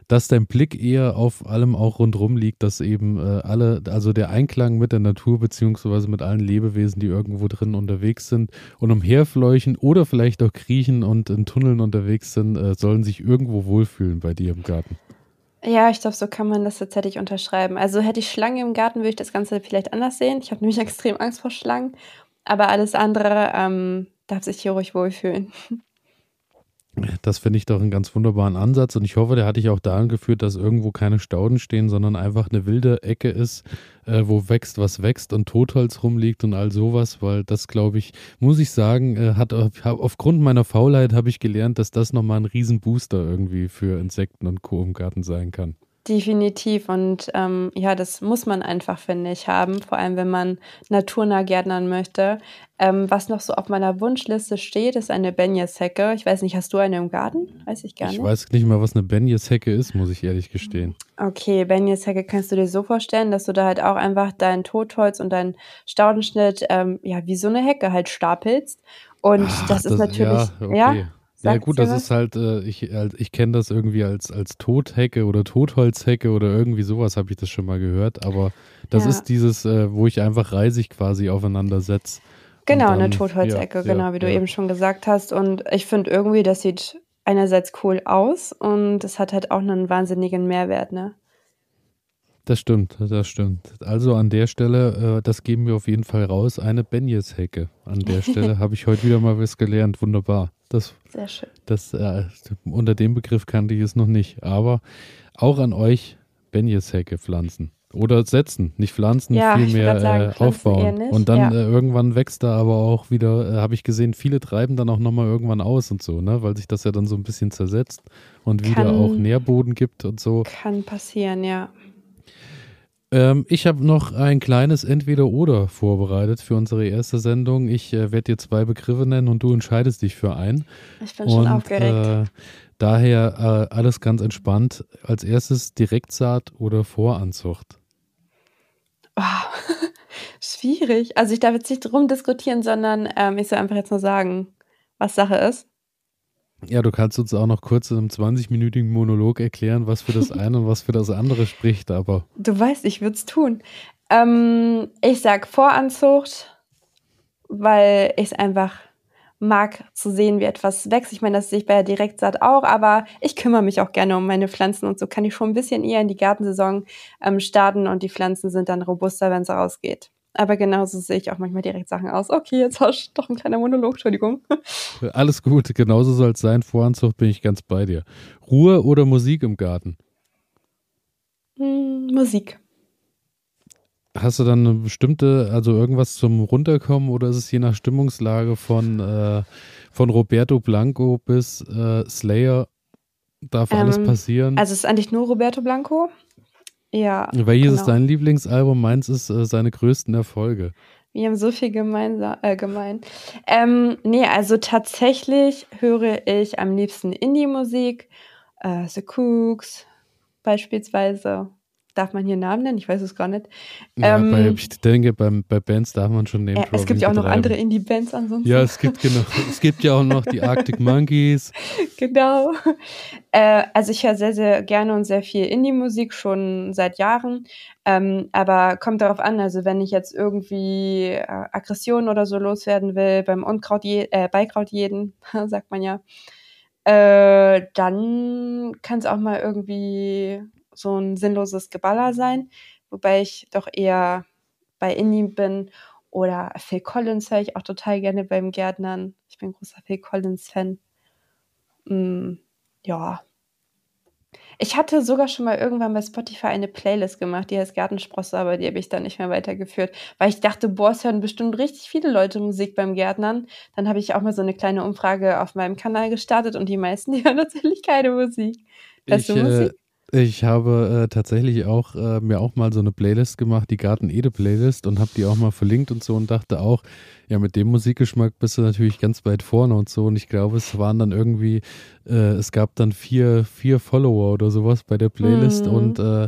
dass dein Blick eher auf allem auch rundrum liegt, dass eben äh, alle, also der Einklang mit der Natur beziehungsweise mit allen Lebewesen, die irgendwo drin unterwegs sind und umherfleuchen oder vielleicht auch kriechen und in Tunneln unterwegs sind, äh, sollen sich irgendwo wohlfühlen bei dir im Garten. Ja, ich glaube, so kann man das tatsächlich unterschreiben. Also hätte ich Schlangen im Garten, würde ich das Ganze vielleicht anders sehen. Ich habe nämlich extrem Angst vor Schlangen. Aber alles andere ähm, darf sich hier ruhig wohlfühlen. Das finde ich doch einen ganz wunderbaren Ansatz und ich hoffe, der hat dich auch daran geführt, dass irgendwo keine Stauden stehen, sondern einfach eine wilde Ecke ist, äh, wo wächst, was wächst und Totholz rumliegt und all sowas, weil das, glaube ich, muss ich sagen, äh, hat aufgrund meiner Faulheit habe ich gelernt, dass das nochmal ein Riesenbooster irgendwie für Insekten und Co. im Garten sein kann. Definitiv. Und ähm, ja, das muss man einfach, finde ich, haben, vor allem wenn man naturnah gärtnern möchte. Ähm, was noch so auf meiner Wunschliste steht, ist eine Benjeshecke. Ich weiß nicht, hast du eine im Garten? Weiß ich gar nicht. Ich weiß nicht mal, was eine Benjeshecke ist, muss ich ehrlich gestehen. Okay, Benjeshecke kannst du dir so vorstellen, dass du da halt auch einfach dein Totholz und dein Staudenschnitt, ähm, ja, wie so eine Hecke halt stapelst. Und Ach, das ist das, natürlich, ja, okay. ja ja, gut, das was? ist halt, äh, ich, ich kenne das irgendwie als, als Tothecke oder Totholzhecke oder irgendwie sowas habe ich das schon mal gehört, aber das ja. ist dieses, äh, wo ich einfach reisig quasi aufeinander setze. Genau, dann, eine Totholzecke, ja, genau, ja, wie du eben schon gesagt hast. Und ich finde irgendwie, das sieht einerseits cool aus und es hat halt auch einen wahnsinnigen Mehrwert, ne? Das stimmt, das stimmt. Also an der Stelle, äh, das geben wir auf jeden Fall raus, eine Benjes-Hecke. An der Stelle habe ich heute wieder mal was gelernt. Wunderbar. Das, Sehr schön. Das, äh, unter dem Begriff kannte ich es noch nicht. Aber auch an euch Benjes-Hecke pflanzen. Oder setzen, nicht pflanzen, ja, vielmehr sagen, äh, aufbauen. Und dann ja. äh, irgendwann wächst da aber auch wieder, äh, habe ich gesehen, viele treiben dann auch nochmal irgendwann aus und so, ne? Weil sich das ja dann so ein bisschen zersetzt und kann, wieder auch Nährboden gibt und so. Kann passieren, ja. Ähm, ich habe noch ein kleines Entweder-Oder vorbereitet für unsere erste Sendung. Ich äh, werde dir zwei Begriffe nennen und du entscheidest dich für einen. Ich bin und, schon aufgeregt. Äh, daher äh, alles ganz entspannt. Als erstes Direktsaat oder Voranzucht? Oh, schwierig. Also ich darf jetzt nicht drum diskutieren, sondern ähm, ich soll einfach jetzt nur sagen, was Sache ist. Ja, du kannst uns auch noch kurz in einem 20-minütigen Monolog erklären, was für das eine und was für das andere spricht, aber. Du weißt, ich würde es tun. Ähm, ich sag Voranzucht, weil ich es einfach mag zu sehen, wie etwas wächst. Ich meine, das sehe ich bei der Direktsaat auch, aber ich kümmere mich auch gerne um meine Pflanzen und so kann ich schon ein bisschen eher in die Gartensaison ähm, starten und die Pflanzen sind dann robuster, wenn es rausgeht. Aber genauso sehe ich auch manchmal direkt Sachen aus. Okay, jetzt hast du doch ein kleiner Monolog, Entschuldigung. Alles gut, genauso soll es sein. Voranzucht bin ich ganz bei dir. Ruhe oder Musik im Garten? Hm, Musik. Hast du dann eine bestimmte, also irgendwas zum Runterkommen oder ist es je nach Stimmungslage von, äh, von Roberto Blanco bis äh, Slayer? Darf alles Ähm, passieren? Also es ist eigentlich nur Roberto Blanco. Ja, Welches ist genau. dein Lieblingsalbum? Meins ist äh, seine größten Erfolge. Wir haben so viel gemeinsam, äh, gemein. Ähm, nee, also tatsächlich höre ich am liebsten Indie-Musik, äh, The Cooks beispielsweise. Darf man hier Namen nennen? Ich weiß es gar nicht. Ja, Ähm, bei, ich denke, beim, bei Bands darf man schon Name Äh, es gibt ja auch noch andere Indie-Bands ansonsten. Ja, es gibt genau. Es gibt ja auch noch die Arctic Monkeys. genau. Äh, also ich höre sehr, sehr gerne und sehr viel Indie-Musik schon seit Jahren. Ähm, aber kommt darauf an, also wenn ich jetzt irgendwie äh, Aggressionen oder so loswerden will, beim Unkraut je, äh, Beikraut jeden, sagt man ja, äh, dann kann es auch mal irgendwie so ein sinnloses Geballer sein, wobei ich doch eher bei Indie bin. Oder Phil Collins höre ich auch total gerne beim Gärtnern. Ich bin großer Phil Collins-Fan. Mm, ja. Ich hatte sogar schon mal irgendwann bei Spotify eine Playlist gemacht, die heißt Gartensprosse, aber die habe ich dann nicht mehr weitergeführt, weil ich dachte, boah, es hören bestimmt richtig viele Leute Musik beim Gärtnern. Dann habe ich auch mal so eine kleine Umfrage auf meinem Kanal gestartet und die meisten, die hören natürlich keine Musik. Hörst Ich, du Musik? äh, ich habe äh, tatsächlich auch äh, mir auch mal so eine Playlist gemacht, die Garten Ede Playlist und habe die auch mal verlinkt und so und dachte auch, ja, mit dem Musikgeschmack bist du natürlich ganz weit vorne und so. Und ich glaube, es waren dann irgendwie, äh, es gab dann vier, vier Follower oder sowas bei der Playlist Mhm. und äh,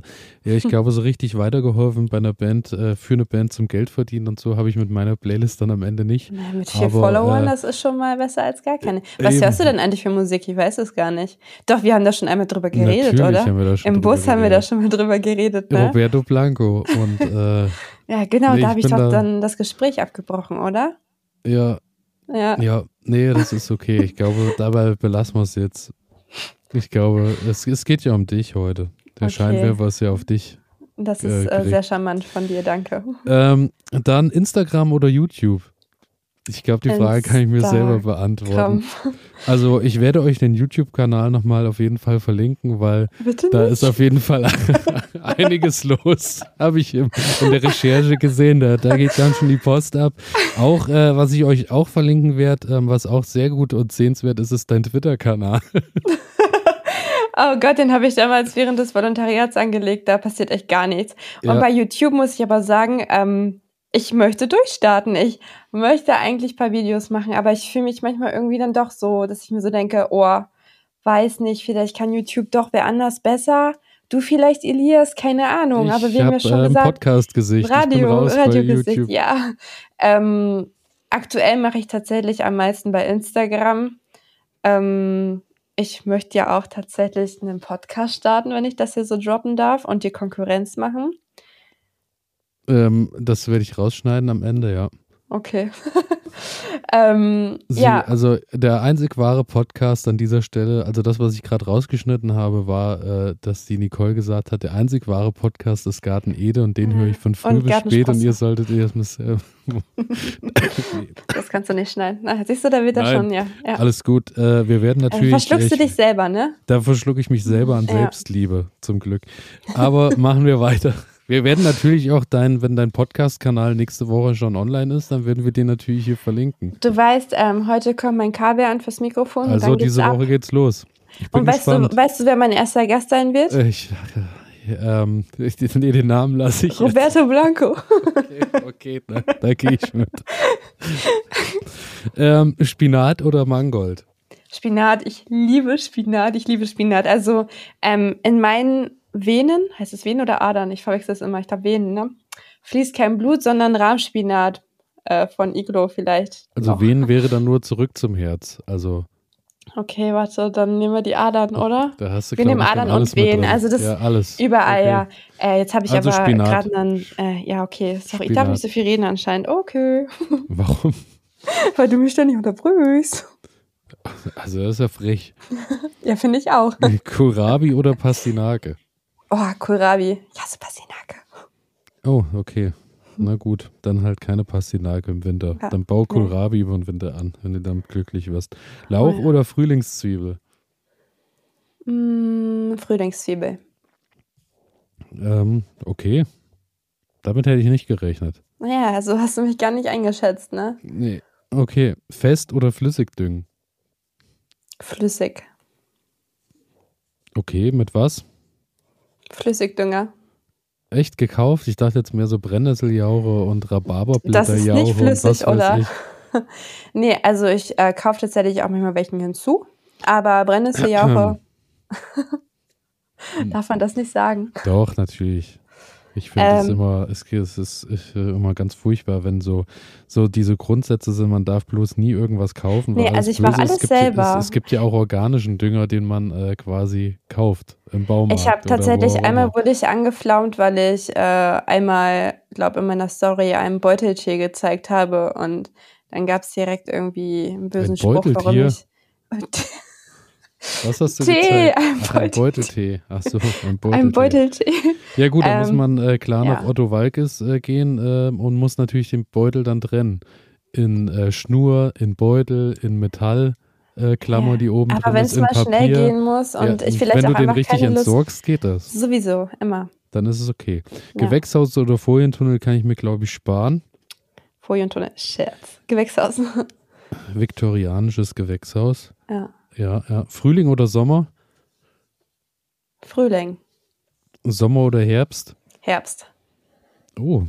ja, ich glaube, so richtig weitergeholfen bei einer Band, äh, für eine Band zum Geld verdienen und so habe ich mit meiner Playlist dann am Ende nicht. Na, mit vier aber, Followern, äh, das ist schon mal besser als gar keine. Was eben. hörst du denn eigentlich für Musik? Ich weiß es gar nicht. Doch, wir haben da schon einmal drüber geredet, Natürlich oder? haben wir da schon Im Bus haben wir da schon mal drüber geredet, ne? Roberto Blanco und äh, Ja, genau, Nee, da ich habe ich doch da- dann das Gespräch abgebrochen, oder? ja, Ja. Ja, nee, das ist okay. Ich glaube, dabei belassen wir es jetzt. Ich glaube, es, es geht ja um dich heute. Der Okay. Scheinwerfer ist ja auf dich. Das äh, ist äh, sehr charmant von dir, danke. Ähm, dann Instagram oder YouTube? Ich glaube, die Frage kann ich mir selber beantworten. Komm, Also, ich werde euch den YouTube-Kanal nochmal auf jeden Fall verlinken, weil da ist auf jeden Fall einiges los. Habe ich in der Recherche gesehen. Da, da geht ganz schön die Post ab. Auch, äh, was ich euch auch verlinken werde, ähm, was auch sehr gut und sehenswert ist, ist dein Twitter-Kanal. Oh Gott, den habe ich damals während des Volontariats angelegt. Da passiert echt gar nichts. Ja. Und bei YouTube muss ich aber sagen, ähm, ich möchte durchstarten. Ich möchte eigentlich ein paar Videos machen, aber ich fühle mich manchmal irgendwie dann doch so, dass ich mir so denke, oh, weiß nicht, vielleicht kann YouTube doch wer anders besser. Du vielleicht, Elias, keine Ahnung, aber ich wir haben habe ja schon äh, ein gesagt, Podcast-Gesicht. Radio, Radiogesicht, ja. Ähm, aktuell mache ich tatsächlich am meisten bei Instagram. Ähm, ich möchte ja auch tatsächlich einen Podcast starten, wenn ich das hier so droppen darf und die Konkurrenz machen. Ähm, das werde ich rausschneiden am Ende, ja. Okay. ähm, Sie, ja, Also der einzig wahre Podcast an dieser Stelle, also das, was ich gerade rausgeschnitten habe, war, äh, dass die Nicole gesagt hat, der einzig wahre Podcast ist Garten Ede und den Ja. höre ich von früh Und bis spät und ihr solltet ihr das mal das kannst du nicht schneiden. Na, siehst du, da wird er Nein. schon, ja. ja. Alles gut. Äh, wir werden Äh, natürlich. verschluckst du ich- dich selber, ne? Da verschlucke ich mich selber an Ja. Selbstliebe, zum Glück. Aber machen wir weiter. Wir werden natürlich auch dein, wenn dein Podcast-Kanal nächste Woche schon online ist, dann werden wir den natürlich hier verlinken. Du weißt, ähm, heute kommt mein Kabel an fürs Mikrofon und Also geht's diese ab. Woche geht's los. Und weißt gespannt. du, weißt du, wer mein erster Gast sein wird? Äh, Ich, ähm, ich, nee, den Namen lasse ich jetzt. Roberto Blanco. Okay, okay da, da gehe ich mit. ähm, Spinat oder Mangold? Spinat, ich liebe Spinat, ich liebe Spinat. Also ähm, in meinen Venen, heißt es Venen oder Adern? Ich verwechsel es immer, ich glaube Venen, ne? Fließt kein Blut, sondern Rahmspinat äh, von Iglo vielleicht. Also noch. wen wäre dann nur zurück zum Herz? Also Okay, warte, dann nehmen wir die Adern, oder? da hast du Wir nehmen dann Adern und Venen. Also das ja, alles. Überall, Okay. ja. Äh, jetzt habe ich Also aber Spinat. gerade einen, äh, ja, okay, sorry, ich darf Spinat. nicht so viel reden anscheinend. Okay, Warum? weil du mich ständig unterbrüchst. Also das ist ja frech. Ja, finde ich auch. Kohlrabi oder Pastinake? Oh, Kohlrabi. Ich hasse Pastinake. Oh, okay. Na gut, dann halt keine Pastinake im Winter. Ja, Dann bau nee. Kohlrabi über den Winter an, wenn du dann glücklich wirst. Lauch Oh ja. oder Frühlingszwiebel? Mm, Frühlingszwiebel. Ähm, okay. Damit hätte ich nicht gerechnet. Naja, so hast du mich gar nicht eingeschätzt, ne? Nee. Okay. Fest oder flüssig düngen? Flüssig. Okay, mit was? Flüssigdünger. Echt gekauft? Ich dachte jetzt mehr so Brennnesseljauche und Das ist nicht flüssig, oder? nee, also ich äh, kaufe tatsächlich auch manchmal welchen hinzu. Aber Brennnesseljauche, darf man das nicht sagen? Doch, natürlich. Ich finde es Ähm. immer, es, es ist ich, immer ganz furchtbar, wenn so, so diese Grundsätze sind, man darf bloß nie irgendwas kaufen. weil Nee, also ich mach böse ist. alles es gibt, selber. Es, es gibt ja auch organischen Dünger, den man äh, quasi kauft im Baumarkt. Ich habe tatsächlich einmal wurde ich angeflaumt, weil ich äh, einmal, glaube in meiner Story einen Beuteltier gezeigt habe und dann gab es direkt irgendwie einen bösen Ein Spruch, warum ich Was hast du Tee, gezeigt? ein Ach, ein. Beuteltee. Ach so, ein Beuteltee. ein Beuteltier. Ja gut, da muss Ähm, man äh, klar ja. nach Otto Walkes äh, gehen ähm, und muss natürlich den Beutel dann trennen. In äh, Schnur, in Beutel, in Metall, äh, Klammer, Ja. die oben Aber wenn es mal Papier. schnell gehen muss und Ja, ich vielleicht wenn auch du den richtig Lust. entsorgst, geht das. Sowieso, immer. Dann ist es okay. Ja. Gewächshaus oder Folientunnel kann ich mir, glaube ich, sparen. Folientunnel, Scherz. Gewächshaus. Viktorianisches Gewächshaus. ja. Ja, ja. Frühling oder Sommer? Frühling, Sommer oder Herbst? Herbst. Oh,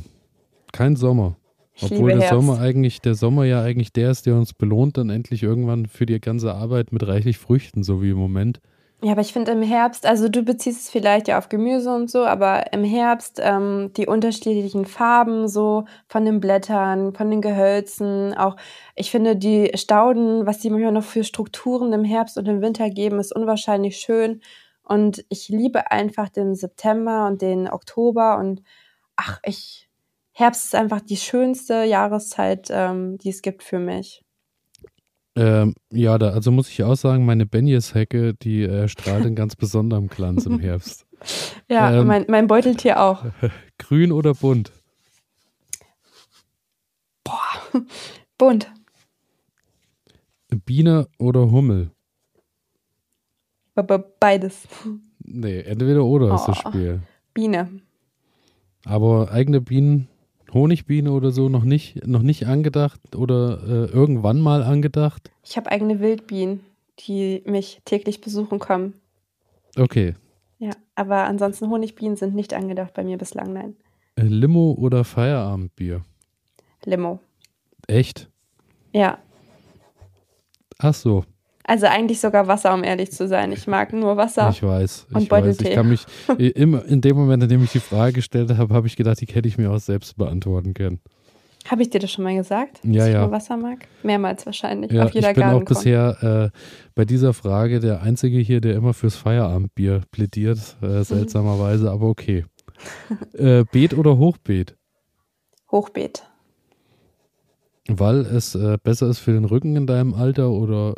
kein Sommer. Ich Obwohl der. Sommer eigentlich, der Sommer ja eigentlich der ist, der uns belohnt, dann endlich irgendwann für die ganze Arbeit mit reichlich Früchten, so wie im Moment. Ja, aber ich finde im Herbst, also du beziehst es vielleicht ja auf Gemüse und so, aber im Herbst ähm, die unterschiedlichen Farben so von den Blättern, von den Gehölzen, auch ich finde die Stauden, was die manchmal noch für Strukturen im Herbst und im Winter geben, ist unwahrscheinlich schön. Und ich liebe einfach den September und den Oktober und ach, ich, Herbst ist einfach die schönste Jahreszeit, ähm, die es gibt für mich. Ähm, ja, da, also muss ich auch sagen, meine Benjes-Hecke, die äh, strahlt in ganz besonderem Glanz im Herbst. Ja, Ähm. mein, mein Beuteltier auch. Grün oder bunt? Bunt. Biene oder Hummel? Beides. Nee, entweder oder ist das Oh. Spiel. Biene. Aber eigene Bienen, Honigbiene oder so, noch nicht, noch nicht angedacht oder äh, irgendwann mal angedacht? Ich habe eigene Wildbienen, die mich täglich besuchen kommen. Okay. Ja, aber ansonsten Honigbienen sind nicht angedacht bei mir bislang, nein. Äh, Limo oder Feierabendbier? Limo. Echt? Ja, Ach so, also eigentlich sogar Wasser, um ehrlich zu sein. Ich mag nur Wasser. ich weiß. Ich Und weiß. Beuteltee. Ich kann mich immer in dem Moment, in dem ich die Frage gestellt habe, habe ich gedacht, die hätte ich mir auch selbst beantworten können. Habe ich dir das schon mal gesagt? Ja, dass ich ja. nur Wasser mag? Mehrmals wahrscheinlich. Ja, auf jeder ich bin auch bisher äh, bei dieser Frage der Einzige hier, der immer fürs Feierabendbier plädiert, Mhm. äh, seltsamerweise, aber okay. äh, Beet oder Hochbeet? Hochbeet. Weil es äh, besser ist für den Rücken in deinem Alter oder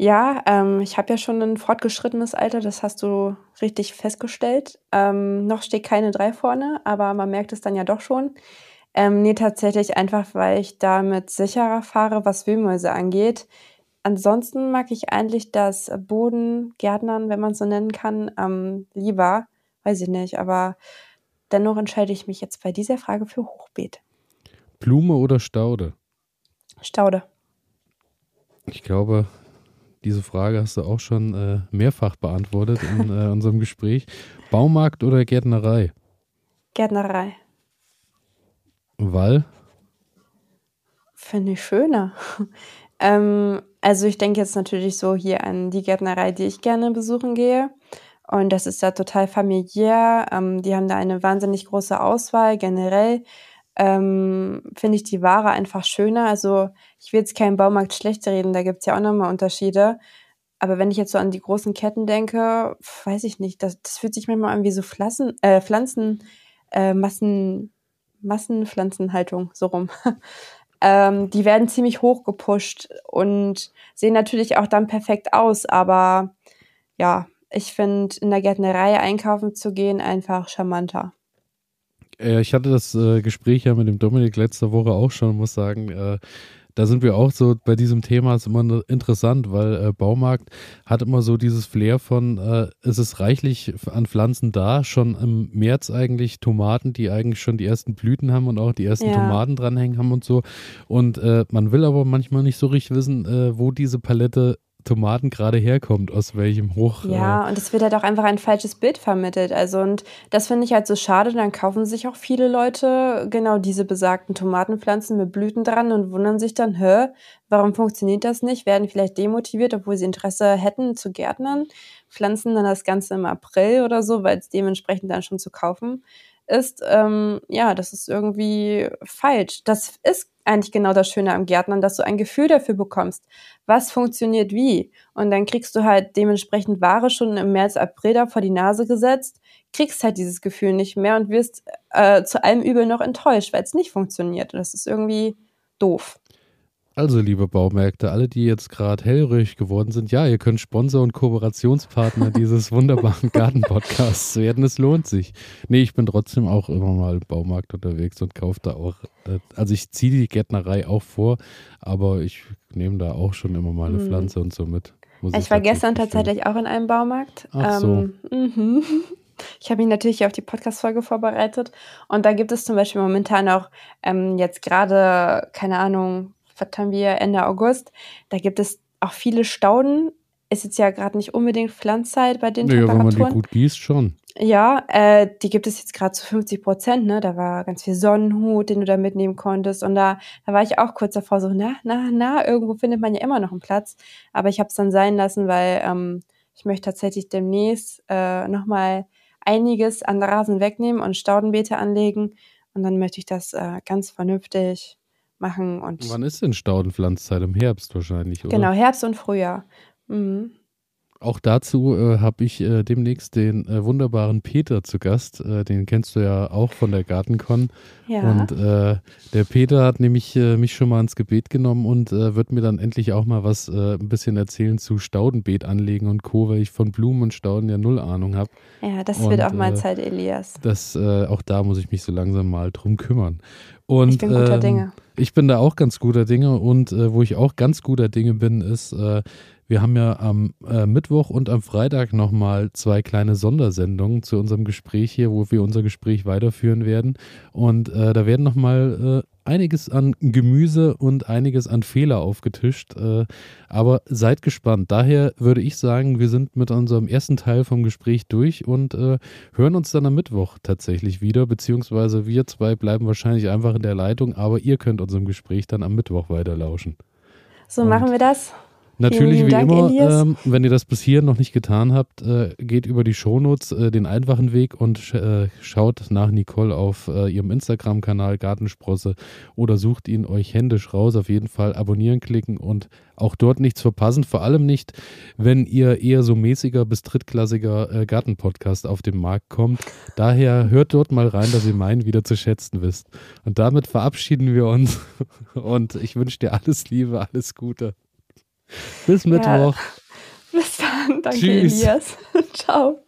Ja, ähm, ich habe ja schon ein fortgeschrittenes Alter, das hast du richtig festgestellt. Ähm, noch steht keine drei vorne, aber man merkt es dann ja doch schon. Ähm, nee, tatsächlich einfach, weil ich damit sicherer fahre, was Wühlmäuse angeht. Ansonsten mag ich eigentlich das Bodengärtnern, wenn man es so nennen kann, ähm, lieber. Weiß ich nicht, aber dennoch entscheide ich mich jetzt bei dieser Frage für Hochbeet. Blume oder Staude? Staude. Ich glaube, diese Frage hast du auch schon äh, mehrfach beantwortet in äh, unserem Gespräch. Baumarkt oder Gärtnerei? Gärtnerei. Weil? Finde ich schöner. ähm, also ich denke jetzt natürlich so hier an die Gärtnerei, die ich gerne besuchen gehe. Und das ist da total familiär. Ähm, die haben da eine wahnsinnig große Auswahl. Generell ähm, finde ich die Ware einfach schöner. Also ich will jetzt keinen Baumarkt schlecht reden, da gibt es ja auch nochmal Unterschiede. Aber wenn ich jetzt so an die großen Ketten denke, weiß ich nicht, das, das fühlt sich manchmal an wie so Pflanzen, äh, Pflanzen, äh, Massen, Massenpflanzenhaltung, so rum. ähm, die werden ziemlich hoch gepusht und sehen natürlich auch dann perfekt aus, aber ja, ich finde in der Gärtnerei einkaufen zu gehen einfach charmanter. Äh, ich hatte das äh, Gespräch ja mit dem Dominik letzte Woche auch schon muss sagen, äh, da sind wir auch so bei diesem Thema ist immer interessant, weil äh, Baumarkt hat immer so dieses Flair von äh, es ist reichlich an Pflanzen da, schon im März eigentlich Tomaten, die eigentlich schon die ersten Blüten haben und auch die ersten ja. Tomaten dranhängen haben und so und äh, man will aber manchmal nicht so richtig wissen, äh, wo diese Palette Tomaten gerade herkommt, aus welchem Hoch. Ja, äh und es wird halt auch einfach ein falsches Bild vermittelt. Also, und das finde ich halt so schade. Dann kaufen sich auch viele Leute genau diese besagten Tomatenpflanzen mit Blüten dran und wundern sich dann, hä, warum funktioniert das nicht? Werden vielleicht demotiviert, obwohl sie Interesse hätten zu Gärtnern, pflanzen dann das Ganze im April oder so, weil es dementsprechend dann schon zu kaufen ist. Ähm, ja, das ist irgendwie falsch. Das ist eigentlich genau das Schöne am Gärtnern, dass du ein Gefühl dafür bekommst, was funktioniert wie. Und dann kriegst du halt dementsprechend Ware schon im März, April da vor die Nase gesetzt, kriegst halt dieses Gefühl nicht mehr und wirst äh, zu allem Übel noch enttäuscht, weil es nicht funktioniert. Und das ist irgendwie doof. Also, liebe Baumärkte, alle, die jetzt gerade hellröhrig geworden sind, ja, ihr könnt Sponsor und Kooperationspartner dieses wunderbaren Garten-Podcasts werden. Es lohnt sich. Nee, ich bin trotzdem auch immer mal im Baumarkt unterwegs und kaufe da auch, äh, also ich ziehe die Gärtnerei auch vor, aber ich nehme da auch schon immer mal eine hm. Pflanze und so mit. ich, ich war gestern tatsächlich auch in einem Baumarkt. Ach so. Ähm, mhm. Ich habe mich natürlich auf die Podcast-Folge vorbereitet und da gibt es zum Beispiel momentan auch ähm, jetzt gerade, keine Ahnung, was haben wir Ende August, da gibt es auch viele Stauden. Ist jetzt ja gerade nicht unbedingt Pflanzzeit bei den naja, Temperaturen. wenn man die gut gießt, schon. Ja, äh, die gibt es jetzt gerade zu 50 Prozent, ne? Da war ganz viel Sonnenhut, den du da mitnehmen konntest. Und da, da war ich auch kurz davor so, na, na, na, irgendwo findet man ja immer noch einen Platz. Aber ich habe es dann sein lassen, weil ähm, ich möchte tatsächlich demnächst äh, nochmal einiges an Rasen wegnehmen und Staudenbeete anlegen. Und dann möchte ich das äh, ganz vernünftig machen. Und Wann ist denn Staudenpflanzzeit? Im Herbst wahrscheinlich, oder? Genau, Herbst und Frühjahr. Mhm. Auch dazu äh, habe ich äh, demnächst den äh, wunderbaren Peter zu Gast. Äh, den kennst du ja auch von der Gartencon. Ja. Und äh, der Peter hat nämlich äh, mich schon mal ins Gebet genommen und wird mir dann endlich auch mal was ein bisschen erzählen zu Staudenbeet anlegen und Co., weil ich von Blumen und Stauden ja null Ahnung habe. Ja, das und, wird auch mal Zeit, Elias. Das, auch da muss ich mich so langsam mal drum kümmern. Und, ich bin guter ähm, Dinge. Ich bin da auch ganz guter Dinge und wo ich auch ganz guter Dinge bin, ist wir haben ja am äh, Mittwoch und am Freitag nochmal zwei kleine Sondersendungen zu unserem Gespräch hier, wo wir unser Gespräch weiterführen werden. Und äh, da werden nochmal äh, einiges an Gemüse und einiges an Fehler aufgetischt. Äh, aber seid gespannt. Daher würde ich sagen, wir sind mit unserem ersten Teil vom Gespräch durch und äh, hören uns dann am Mittwoch tatsächlich wieder. Beziehungsweise wir zwei bleiben wahrscheinlich einfach in der Leitung, aber ihr könnt unserem Gespräch dann am Mittwoch weiterlauschen. So und machen wir das. Natürlich wie Dank, immer, ähm, wenn ihr das bis hier noch nicht getan habt, äh, geht über die Shownotes äh, den einfachen Weg und sch äh, schaut nach Nicole auf äh, ihrem Instagram-Kanal Gartensprosse oder sucht ihn euch händisch raus. Auf jeden Fall abonnieren klicken und auch dort nichts verpassen. Vor allem nicht, wenn ihr eher so mäßiger bis drittklassiger äh, Gartenpodcast auf den Markt kommt. Daher hört dort mal rein, dass ihr meinen wieder zu schätzen wisst. Und damit verabschieden wir uns und ich wünsche dir alles Liebe, alles Gute. Bis Mittwoch. Ja. Bis dann. Danke, Tschüss. Elias. Ciao.